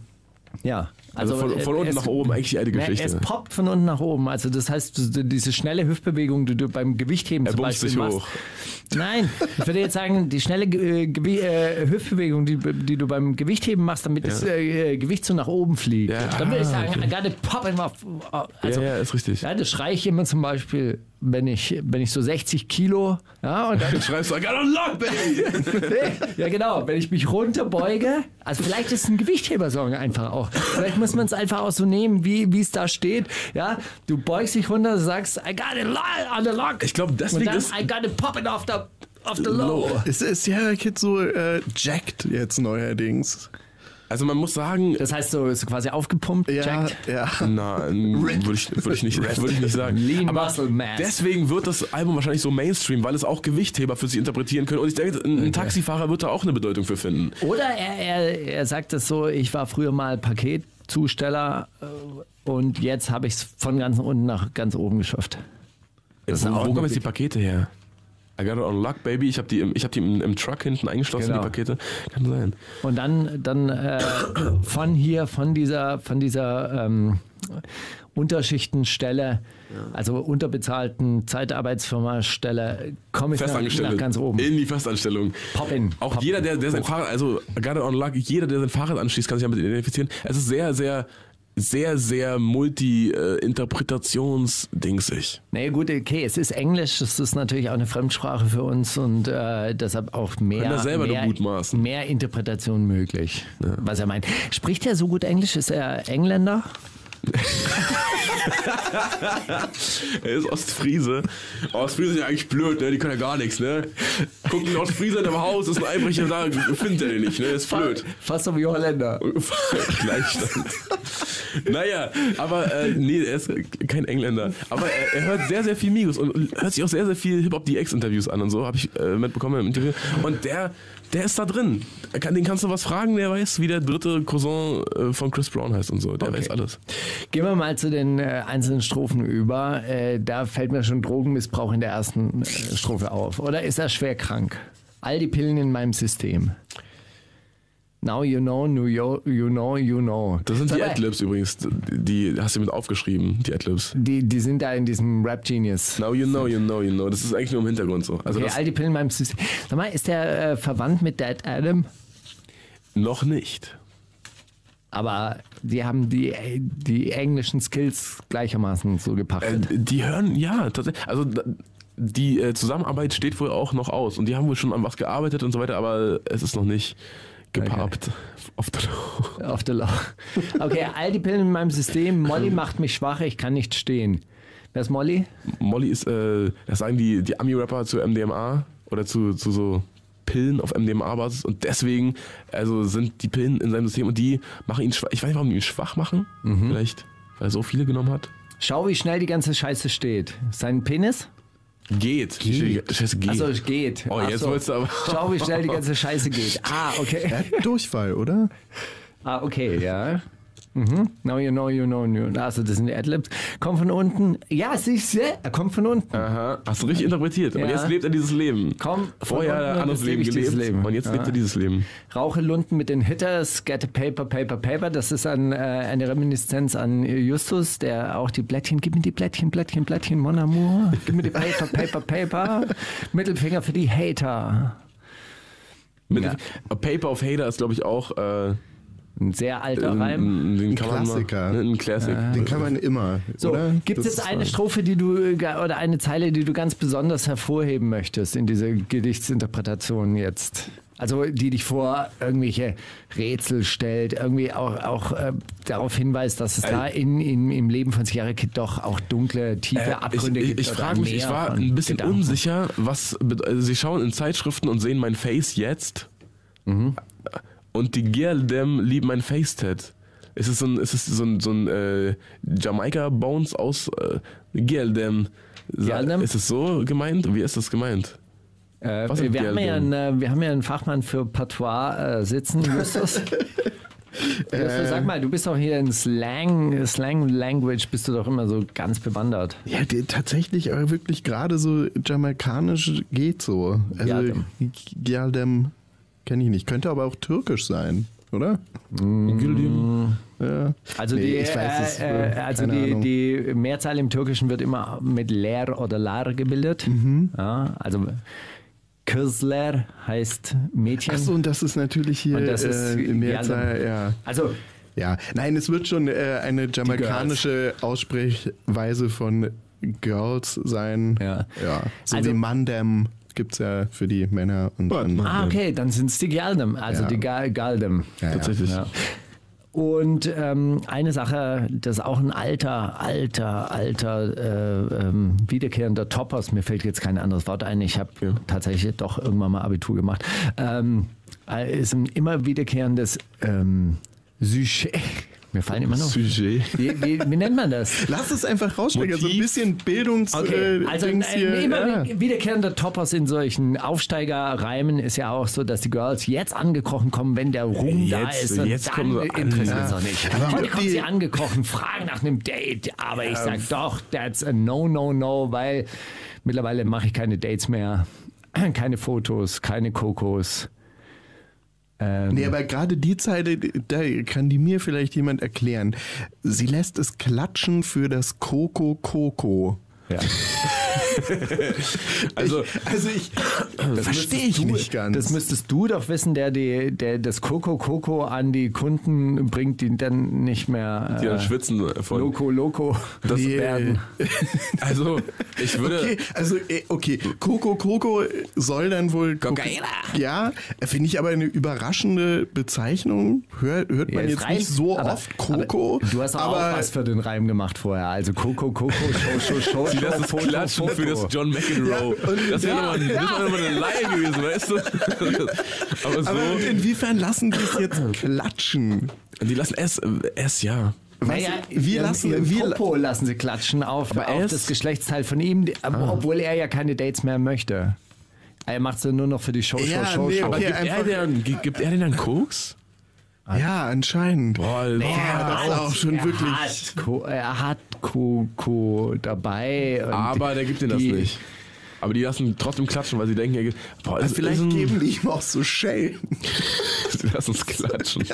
ja. Also, von, von äh, unten es- nach oben, eigentlich die alte Ne, Geschichte. Es poppt von unten nach oben. Also das heißt, diese schnelle Hüftbewegung, die du beim Gewichtheben Er zum Beispiel sich machst. hoch. Nein, ich würde jetzt sagen, die schnelle äh, äh, Hüftbewegung, die, die du beim Gewichtheben machst, damit das äh, Gewicht so nach oben fliegt. Ja, Dann würde ich ah, sagen, okay. I got it popping off. Also, ja, ja, ist richtig. ja, das schreie ich immer zum Beispiel, wenn ich, wenn ich so 60 Kilo, ja, und dann, [LAUGHS] Schreibst du, I got a lock, baby! ja genau, wenn ich mich runterbeuge, also vielleicht ist es ein Gewichthebersong einfach auch. Vielleicht muss man es einfach auch so nehmen, wie wie es da steht. Ja, du beugst dich runter, sagst, I got it lo- on the lock. Ich glaube, und deswegen dann, ist I got it popping off the, off the low. Ist, ist Sierra Kid so äh, jacked jetzt neuerdings? Also man muss sagen, Das heißt so, ist quasi aufgepumpt, Ja, checkt. ja. Nein, [LAUGHS] würde ich, würd ich, nicht- würd ich nicht sagen. Lean Aber Muscle Mass. deswegen wird das Album wahrscheinlich so Mainstream, weil es auch Gewichtheber für sich interpretieren können. Und ich denke, ein, ein Taxifahrer wird da auch eine Bedeutung für finden. Oder er, er, er sagt es so, ich war früher mal Paketzusteller äh, und jetzt habe ich es von ganz unten nach ganz oben geschafft. Das wo, wo kommen jetzt die Pakete her? I got it on luck, baby. Ich habe die, ich hab die im, im Truck hinten eingeschlossen, Genau. die Pakete. Kann sein. Und dann, dann äh, von hier, von dieser, von dieser ähm, Unterschichtenstelle, also unterbezahlten Zeitarbeitsfirma-Stelle, komme ich nach, nach ganz oben. In die Festanstellung. Pop in. Auch Pop jeder, der, der sein Fahrrad, also got it on luck, jeder, der sein Fahrrad anschließt, kann sich damit identifizieren. Es ist sehr, sehr, sehr, sehr multi-interpretations-dingsig. Nee, gut, okay, es ist Englisch, das ist natürlich auch eine Fremdsprache für uns und äh, deshalb auch mehr, mehr, mehr Interpretation möglich, was er meint. Spricht er so gut Englisch? Ist er Engländer? Er ist Ostfriese. Ostfriese sind ja eigentlich blöd, ne? Die können ja gar nichts, ne? Guckt ein Ostfriese in dem Haus, ist ein Einbrecher da, findet er den nicht, ne? Ist blöd. Fast so wie Holländer. Gleichstand. naja, aber äh, nee, er ist kein Engländer. Aber er, er hört sehr, sehr viel Migos und hört sich auch sehr, sehr viel Hip-Hop-DX-Interviews an und so, habe ich äh, mitbekommen im Interview. Und der, der ist da drin. Den kannst du was fragen, der weiß, wie der dritte Cousin äh, von Chris Brown heißt und so. Der Okay. weiß alles. Gehen wir mal zu den äh, einzelnen Strophen über. Äh, da fällt mir schon Drogenmissbrauch in der ersten äh, Strophe auf. Oder ist er schwer krank? All die Pillen in meinem System. Now you know, you know, you know, you know. Das sind die Adlibs übrigens. Die hast du mit aufgeschrieben, die Adlibs. Die, die sind da in diesem Rap Genius. Now you know, you know, you know. Das ist eigentlich nur im Hintergrund so. Also Okay, all die Pillen in meinem System. Sag mal, ist der äh, verwandt mit Dead Adam? noch nicht. Aber die haben die, die englischen Skills gleichermaßen so Äh, gepachtet. die hören, ja, tatsächlich. Also die äh, Zusammenarbeit steht wohl auch noch aus. Und die haben wohl schon an was gearbeitet und so weiter, aber es ist noch nicht gepaart. Auf der Auf der Lauch. Okay, all die Pillen in meinem System. Molly [LAUGHS] macht mich schwach, ich kann nicht stehen. Wer ist Molly? Molly ist, äh, das sagen die, die Ami-Rapper zu MDMA oder zu, zu so Pillen auf MDMA-Basis und deswegen also sind die Pillen in seinem System und die machen ihn schwach. Ich weiß nicht, warum die ihn schwach machen. Vielleicht, weil er so viele genommen hat. Schau, wie schnell die ganze Scheiße steht. Sein Penis? Geht. geht. Scheiße, geht. Also es geht. Oh, Ach jetzt so. wolltest du aber- Schau, wie schnell die ganze Scheiße geht. Ah, okay. [LAUGHS] Hat Durchfall, oder? Ah, okay, ja. Mhm. Now you know, you know, you know. Also das sind die Adlibs. Kommt von unten. Ja, siehst du? Er kommt von unten. Aha, hast du richtig interpretiert. Ja. Und jetzt lebt er dieses Leben. Komm, Vorher hat er anderes Leben gelebt. Leben. Und jetzt lebt Ja. er dieses Leben. Rauche Lunden mit den Hitters, get a paper, paper, paper. Das ist ein, äh, eine Reminiszenz an Justus, der auch die Blättchen, gib mir die Blättchen, Blättchen, Blättchen, mon amour. Gib mir die Paper, Paper, Paper. Mittelfinger für die Hater. Mit Ja. A Paper of Hater ist, glaube ich, auch äh, Ein sehr alter Reim. ein, den Ein kann man Klassiker. Mal, ne, ein Classic. Den kann man immer, So, oder? gibt es Das eine. Strophe, die du äh, oder eine Zeile, die du ganz besonders hervorheben möchtest in dieser Gedichtsinterpretation jetzt? Also die dich vor irgendwelche Rätsel stellt, irgendwie auch, auch äh, darauf hinweist, dass es da in, in, im Leben von Sierra Kid doch auch dunkle, tiefe Äh, Abgründe ich gibt. ich, ich frage mich, ich war ein bisschen Gedanken. unsicher, was. Also sie schauen in Zeitschriften und sehen mein Face jetzt. Mhm. Und die Girl dem lieben mein Face-Tat. Ist es so ein, ist es so ein, so ein äh, Jamaika-Bones aus äh, Girl dem? Girl dem? Ist es so gemeint? Wie ist das gemeint? Äh, Was wir, ist wir, haben ja einen, äh, wir haben ja einen Fachmann für Patois äh, sitzen, Justus. [LAUGHS] Justus, sag mal, du bist doch hier in Slang, Slang Language, bist du doch immer so ganz bewandert. Ja, die, tatsächlich aber wirklich gerade so jamaikanisch geht so. Also Gyaldem. Gyaldem kenne ich nicht. Könnte aber auch türkisch sein, oder? Ja. Mm. Also, Nee, die, ich weiß es, äh, äh, äh, also die, Ahnung. die Mehrzahl im Türkischen wird immer mit Ler oder Lar gebildet. Mhm. Ja, also Kızlar heißt Mädchen. Achso, und das ist natürlich hier Und das ist äh, in Mehrzahl, Gyaldem. ja. Also Ja, nein, es wird schon äh, eine jamaikanische Aussprechweise von Girls sein. Ja. ja. So Also- wie Mandem gibt es ja für die Männer. Und dann, Ah, okay, dann sind es die Galdem, also Ja. die Ga- Galdem. Ja, ja. Tatsächlich. Ja. Und ähm, eine Sache, das ist auch ein alter, alter, alter, äh, ähm, wiederkehrender Toppers, mir fällt jetzt kein anderes Wort ein, ich habe tatsächlich doch irgendwann mal Abitur gemacht, ähm, äh, ist ein immer wiederkehrendes ähm, Sujet. Mir fallen immer noch. Sujet. Wie, wie, wie nennt man das? Lass es einfach raussprechen. So ein Motiv. bisschen Bildungs... Okay, äh, also ein, Dings ein hier, immer ja. wi- wiederkehrender Toppers in solchen Aufsteigerreimen ist ja auch so, dass die Girls jetzt angekrochen kommen, wenn der Ruhm da Jetzt- ist. Und jetzt dann kommen sie an, interessiert ja. es auch nicht. Aber Heute kommen sie angekrochen, fragen nach einem Date, aber ich sag doch, that's a no, no, no, weil mittlerweile mache ich keine Dates mehr, [CLEARS THROAT] keine Fotos, keine Kokos. Ähm, Nee, aber gerade die Zeile, da kann die mir vielleicht jemand erklären. Sie lässt es klatschen für das Coco Coco. Ja. Also, [LAUGHS] Also ich verstehe ich nicht ganz. Das müsstest du doch wissen, der, die, der das Coco Coco an die Kunden bringt, die dann nicht mehr die dann äh, schwitzen von. Loco Loco Das Nee. werden. Also, ich [LAUGHS] würde. Okay, also äh, okay, Coco Coco soll dann wohl Cocaina. Ja, finde ich aber eine überraschende Bezeichnung. Hört, hört man Ja, jetzt reimt, nicht so aber- oft Coco. Du hast auch aber was für den Reim gemacht vorher. Also Coco Coco Show Show Show. Sie Show, lassen das Foto, Klatschen für das Foto. John McEnroe. Ja, das wäre ja, wär nochmal eine Laie gewesen, weißt du? [LAUGHS] Aber so. aber inwiefern lassen die es jetzt klatschen? die lassen es, es ja. Naja, wir lassen- wir- Popo lassen sie klatschen auf, Aber auf es- das Geschlechtsteil von ihm, die- obwohl er ja keine Dates mehr möchte. Er macht sie nur noch für die Show, Show, Ja, Show, nee, Show. Aber okay. gibt, er denn, gibt er denn dann Koks? Ja, anscheinend. Boah, Ja, das ist auch schon er wirklich. Hat, Co- er hat Coco dabei. und aber der gibt ihnen das nicht. Aber die lassen trotzdem klatschen, weil sie denken, er gibt, boah, es Vielleicht ist ein, geben die ihm auch so Schellen. [LAUGHS] Sie lassen uns klatschen.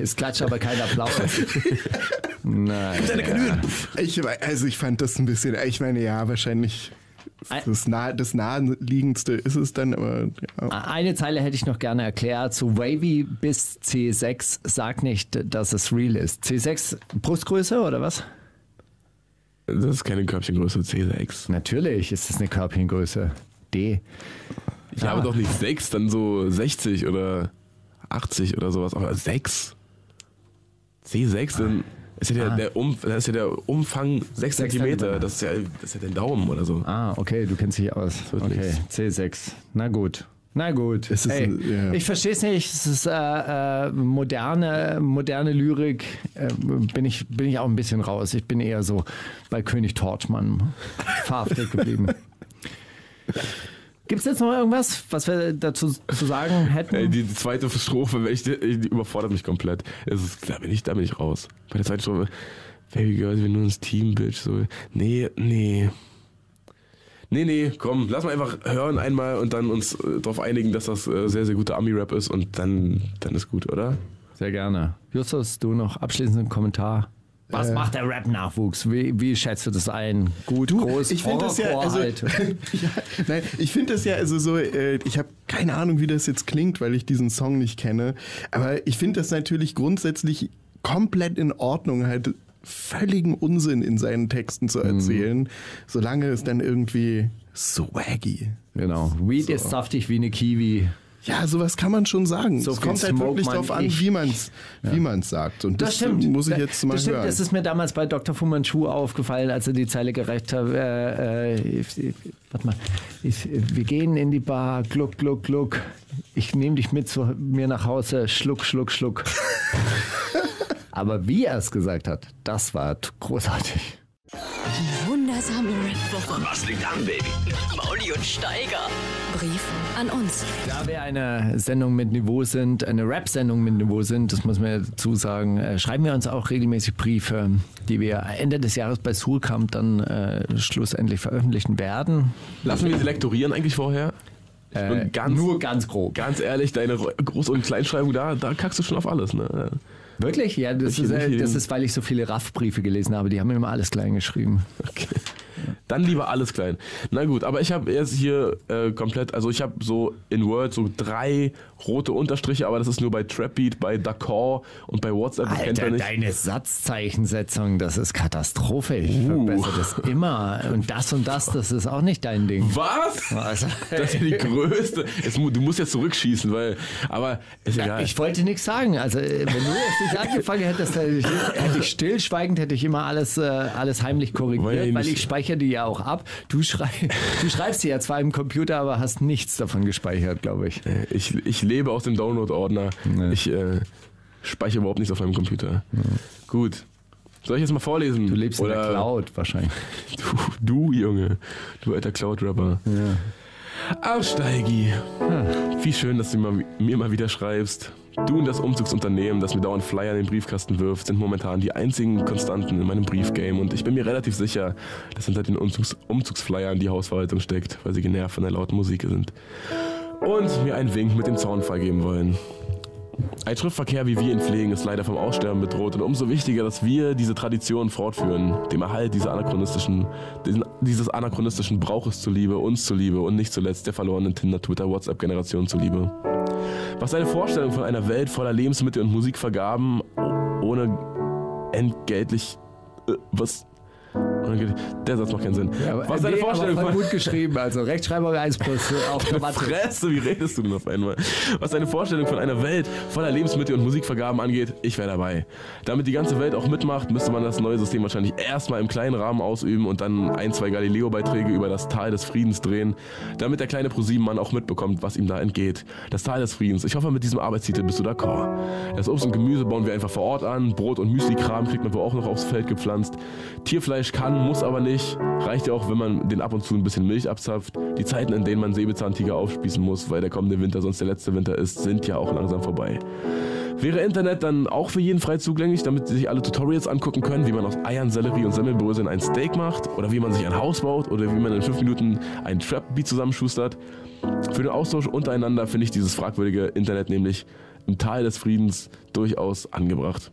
Es klatscht aber kein Applaus. [LAUGHS] Nein. Ich, wei- also ich fand das ein bisschen, ich meine, ja, wahrscheinlich Ein- das, nah, das naheliegendste ist es dann, aber ja. Eine Zeile hätte ich noch gerne erklärt. So Wavy bis C6 sagt nicht, dass es real ist. C6 Brustgröße oder was? Das ist keine Körbchengröße, C6. Natürlich ist es eine Körbchengröße. D. Ich habe doch nicht 6, dann so 60 oder 80 oder sowas. Aber 6? C6, dann ist ja der, der, um, das ist ja der Umfang 6 Sechs Zentimeter. Zentimeter. Das ist, ja, das ist ja der Daumen oder so. Ah, okay, du kennst dich aus. Okay, nichts. C6. Na gut. Na gut. Ey, ein- ja. Ich verstehe es nicht. Es ist äh, äh, moderne, moderne Lyrik. Äh, bin, ich, bin ich auch ein bisschen raus. Ich bin eher so bei König Torchmann verhaftet geblieben. [LAUGHS] Gibt es jetzt noch irgendwas, was wir dazu zu sagen hätten? Ey, die zweite Strophe, ich, die, die überfordert mich komplett. Es ist, da, bin ich, da bin ich raus. Bei der zweiten Strophe, Baby Girl, wir nur ins Team, Bitch. So. Nee, nee. Nee, nee, komm, lass mal einfach hören einmal und dann uns äh, darauf einigen, dass das äh, sehr, sehr guter Ami-Rap ist und dann, dann ist gut, oder? Sehr gerne. Justus, du noch abschließenden Kommentar? Was macht der Rap-Nachwuchs? Wie, wie schätzt du das ein? Gut, groß, ich finde das ja, also, halt. [LAUGHS] ja, nein, ich finde das ja, also so, äh, ich habe keine Ahnung, wie das jetzt klingt, weil ich diesen Song nicht kenne, aber ich finde das natürlich grundsätzlich komplett in Ordnung, halt völligen Unsinn in seinen Texten Mhm. zu erzählen, solange es dann irgendwie swaggy. Genau. Weed ist saftig wie eine Kiwi. Ja, sowas kann man schon sagen. So es kommt halt Smoke wirklich darauf an, ich. wie man es wie man's sagt. Und das, Das stimmt. muss ich jetzt mal das stimmt. hören. Das ist mir damals bei Dr. Fu Manchu aufgefallen, als er die Zeile gerecht hat. Äh, äh, ich, ich, warte mal. Ich, wir gehen in die Bar. Gluck, gluck, gluck. Ich nehme dich mit zu mir nach Hause. Schluck, schluck, schluck. [LAUGHS] Aber wie er es gesagt hat, das war großartig. Die wundersame Rap-Woche. Was liegt an, Baby? Mauli und Steiger. Brief an uns. Da wir eine Sendung mit Niveau sind, eine Rap-Sendung mit Niveau sind, das muss man dazu sagen, äh, schreiben wir uns auch regelmäßig Briefe, die wir Ende des Jahres bei Soulcamp dann äh, schlussendlich veröffentlichen werden. Lassen wir sie lektorieren eigentlich vorher? Ich bin Äh, ganz, nur ganz grob. ganz ehrlich, deine Groß- und Kleinschreibung, da, da kackst du schon auf alles, ne? Wirklich? Ja, das ist, äh, das ist, weil ich so viele Raff-Briefe gelesen habe. Die haben mir immer alles klein geschrieben. Okay. Dann lieber alles klein. Na gut, aber ich habe jetzt hier äh, komplett, also ich habe so in Word so drei rote Unterstriche, aber das ist nur bei Trapbeat, bei Dakar und bei WhatsApp. das kennt Alter, nicht. deine Satzzeichensetzung, das ist Katastrophe. Ich Uh. verbessere das immer. Und das und das, das ist auch nicht dein Ding. Was? Also, Das ist die größte. Jetzt, du musst jetzt zurückschießen, weil. Aber ist egal. Ich wollte nichts sagen. Also, äh, wenn du jetzt nicht angefangen hättest, hätte ich, hätte ich stillschweigend, hätte ich immer alles, äh, alles heimlich korrigiert, Weil weil ich speichere die ja auch ab. Du, schrei du schreibst sie ja zwar im Computer, aber hast nichts davon gespeichert, glaube ich. ich, ich lebe aus dem Download-Ordner. Nee. Ich äh, speichere überhaupt nichts auf meinem Computer. Gut. Soll ich jetzt mal vorlesen? Du lebst in Oder der Cloud wahrscheinlich. [LAUGHS] Du, du Junge. Du alter Cloud-Rapper. Ach, Steigi. Wie schön, dass du mir, mir mal wieder schreibst. Du und das Umzugsunternehmen, das mir dauernd Flyer in den Briefkasten wirft, sind momentan die einzigen Konstanten in meinem Briefgame und ich bin mir relativ sicher, dass hinter den Umzugs Umzugsflyern die Hausverwaltung steckt, weil sie genervt von der lauten Musik sind. Und mir einen Wink mit dem Zaunfall geben wollen. Ein Schriftverkehr, wie wir ihn pflegen, ist leider vom Aussterben bedroht und umso wichtiger, dass wir diese Tradition fortführen, dem Erhalt dieser anachronistischen, dieses anachronistischen Brauches zuliebe, uns zuliebe und nicht zuletzt der verlorenen Tinder, Twitter, WhatsApp-Generation zuliebe. Was eine Vorstellung von einer Welt voller Lebensmittel und Musikvergaben ohne entgeltlich äh, was der Satz macht keinen Sinn. Ja, Was ist deine nee, Vorstellung von gut geschrieben, also Rechtschreibung 1 plus auf der. Fresse, wie redest du denn auf einmal? Was deine Vorstellung von einer Welt voller Lebensmittel und Musikvergaben angeht, ich wäre dabei. Damit die ganze Welt auch mitmacht, müsste man das neue System wahrscheinlich erstmal im kleinen Rahmen ausüben und dann ein, zwei Galileo-Beiträge über das Tal des Friedens drehen, damit der kleine ProSieben-Mann auch mitbekommt, was ihm da entgeht. Das Tal des Friedens. Ich hoffe, mit diesem Arbeitstitel bist du d'accord. Das Obst und Gemüse bauen wir einfach vor Ort an. Brot und Müsli-Kram kriegt man wohl auch noch aufs Feld gepflanzt. Tierfleisch kann, muss aber nicht. Reicht ja auch, wenn man den ab und zu ein bisschen Milch abzapft. Die Zeiten, in denen man Säbelzahntiger aufspießen muss, weil der kommende Winter sonst der letzte Winter ist, sind ja auch langsam vorbei. Wäre Internet dann auch für jeden frei zugänglich, damit sich alle Tutorials angucken können, wie man aus Eiern, Sellerie und Semmelbröseln ein Steak macht oder wie man sich ein Haus baut oder wie man in fünf Minuten ein Trap-Beat zusammenschustert. Für den Austausch untereinander finde ich dieses fragwürdige Internet nämlich im Tal des Friedens durchaus angebracht.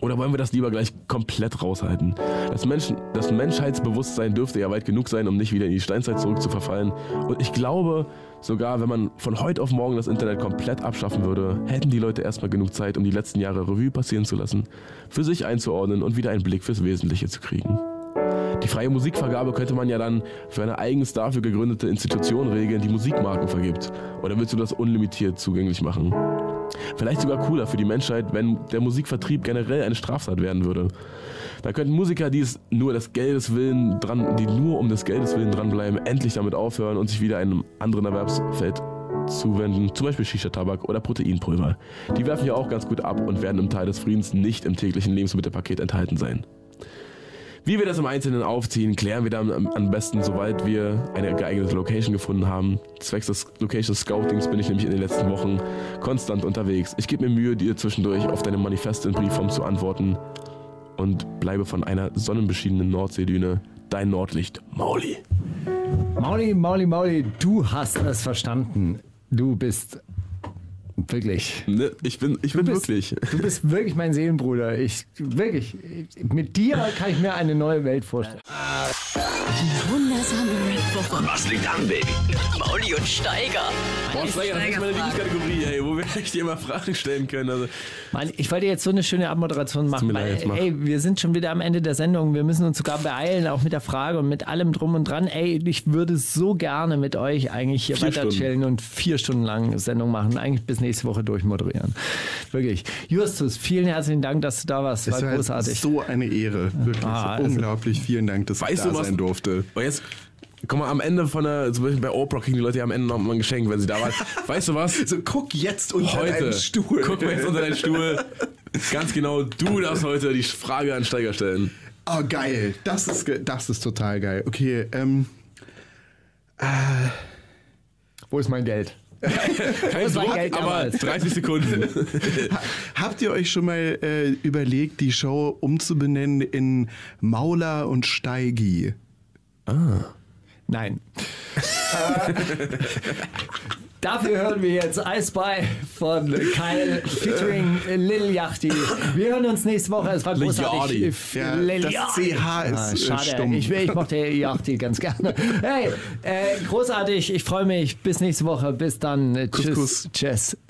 Oder wollen wir das lieber gleich komplett raushalten? Das, Menschen, das Menschheitsbewusstsein dürfte ja weit genug sein, um nicht wieder in die Steinzeit zurückzuverfallen. Und ich glaube, sogar wenn man von heute auf morgen das Internet komplett abschaffen würde, hätten die Leute erstmal genug Zeit, um die letzten Jahre Revue passieren zu lassen, für sich einzuordnen und wieder einen Blick fürs Wesentliche zu kriegen. Die freie Musikvergabe könnte man ja dann für eine eigens dafür gegründete Institution regeln, die Musikmarken vergibt. Oder willst du das unlimitiert zugänglich machen? Vielleicht sogar cooler für die Menschheit, wenn der Musikvertrieb generell eine Straftat werden würde. Da könnten Musiker, die es nur des Geldes willen dran, die nur um des Geldes willen dranbleiben, endlich damit aufhören und sich wieder einem anderen Erwerbsfeld zuwenden, zum Beispiel Shisha-Tabak oder Proteinpulver. Die werfen ja auch ganz gut ab und werden im Teil des Friedens nicht im täglichen Lebensmittelpaket enthalten sein. Wie wir das im Einzelnen aufziehen, klären wir dann am- besten, sobald wir eine geeignete Location gefunden haben. Zwecks des Location Scoutings bin ich nämlich in den letzten Wochen konstant unterwegs. Ich gebe mir Mühe, dir zwischendurch auf deine Manifeste in Briefform zu antworten und bleibe von einer sonnenbeschienenen Nordseedüne dein Nordlicht, Mauli. Mauli, Mauli, Mauli, du hast es verstanden. Du bist wirklich. Ne, ich bin, ich bin bist, wirklich. Du bist wirklich mein Seelenbruder. Ich wirklich. Mit dir kann ich mir eine neue Welt vorstellen. Wundersame Red Was liegt an, Baby? Mauli und Steiger. Boah, Steiger, das ist meine Lieblingskategorie, ey, wo wir [LAUGHS] echt immer Fragen stellen können. Also, Mann, ich wollte jetzt so eine schöne Abmoderation machen. Weil, leid, mach. ey, wir sind schon wieder am Ende der Sendung. Wir müssen uns sogar beeilen, auch mit der Frage und mit allem drum und dran. Ey, ich würde so gerne mit euch eigentlich hier Vier weiter Stunden. chillen und vier Stunden lang Sendung machen. Eigentlich bis nächste Woche durchmoderieren. Wirklich. Justus, vielen herzlichen Dank, dass du da warst. War Es war großartig. so eine Ehre. Wirklich. Ah, also- Unglaublich. Vielen Dank, dass Weißt ich da du was? sein durfte. Und jetzt, guck mal, am Ende von der, zum Beispiel bei Oprah kriegen die Leute ja am Ende noch mal ein Geschenk, wenn sie da waren. [LAUGHS] Weißt du was? So, guck jetzt unter Heute, deinen Stuhl. guck mal jetzt unter deinen Stuhl. Ganz genau, du darfst heute die Frage an Steiger stellen. Oh, geil. Das ist, das ist total geil. Okay, ähm, Wo ist mein Geld? [LAUGHS] Kein Druck, Geld aber damals. 30 Sekunden. [LAUGHS] habt ihr euch schon mal äh, überlegt, die Show umzubenennen in Mauler und Steigi? Nein. [LAUGHS] Dafür hören wir jetzt I Spy von Kyle featuring Lil Yachty. Wir hören uns nächste Woche. Es war Lil großartig. Ja, Lil das Yachty. CH ist, Ah, äh, Schade, stumm. ich, ich mochte Yachty ganz gerne. Hey, äh, großartig. Ich freue mich. Bis nächste Woche. Bis dann. Äh, Tschüss. Kuss. Tschüss.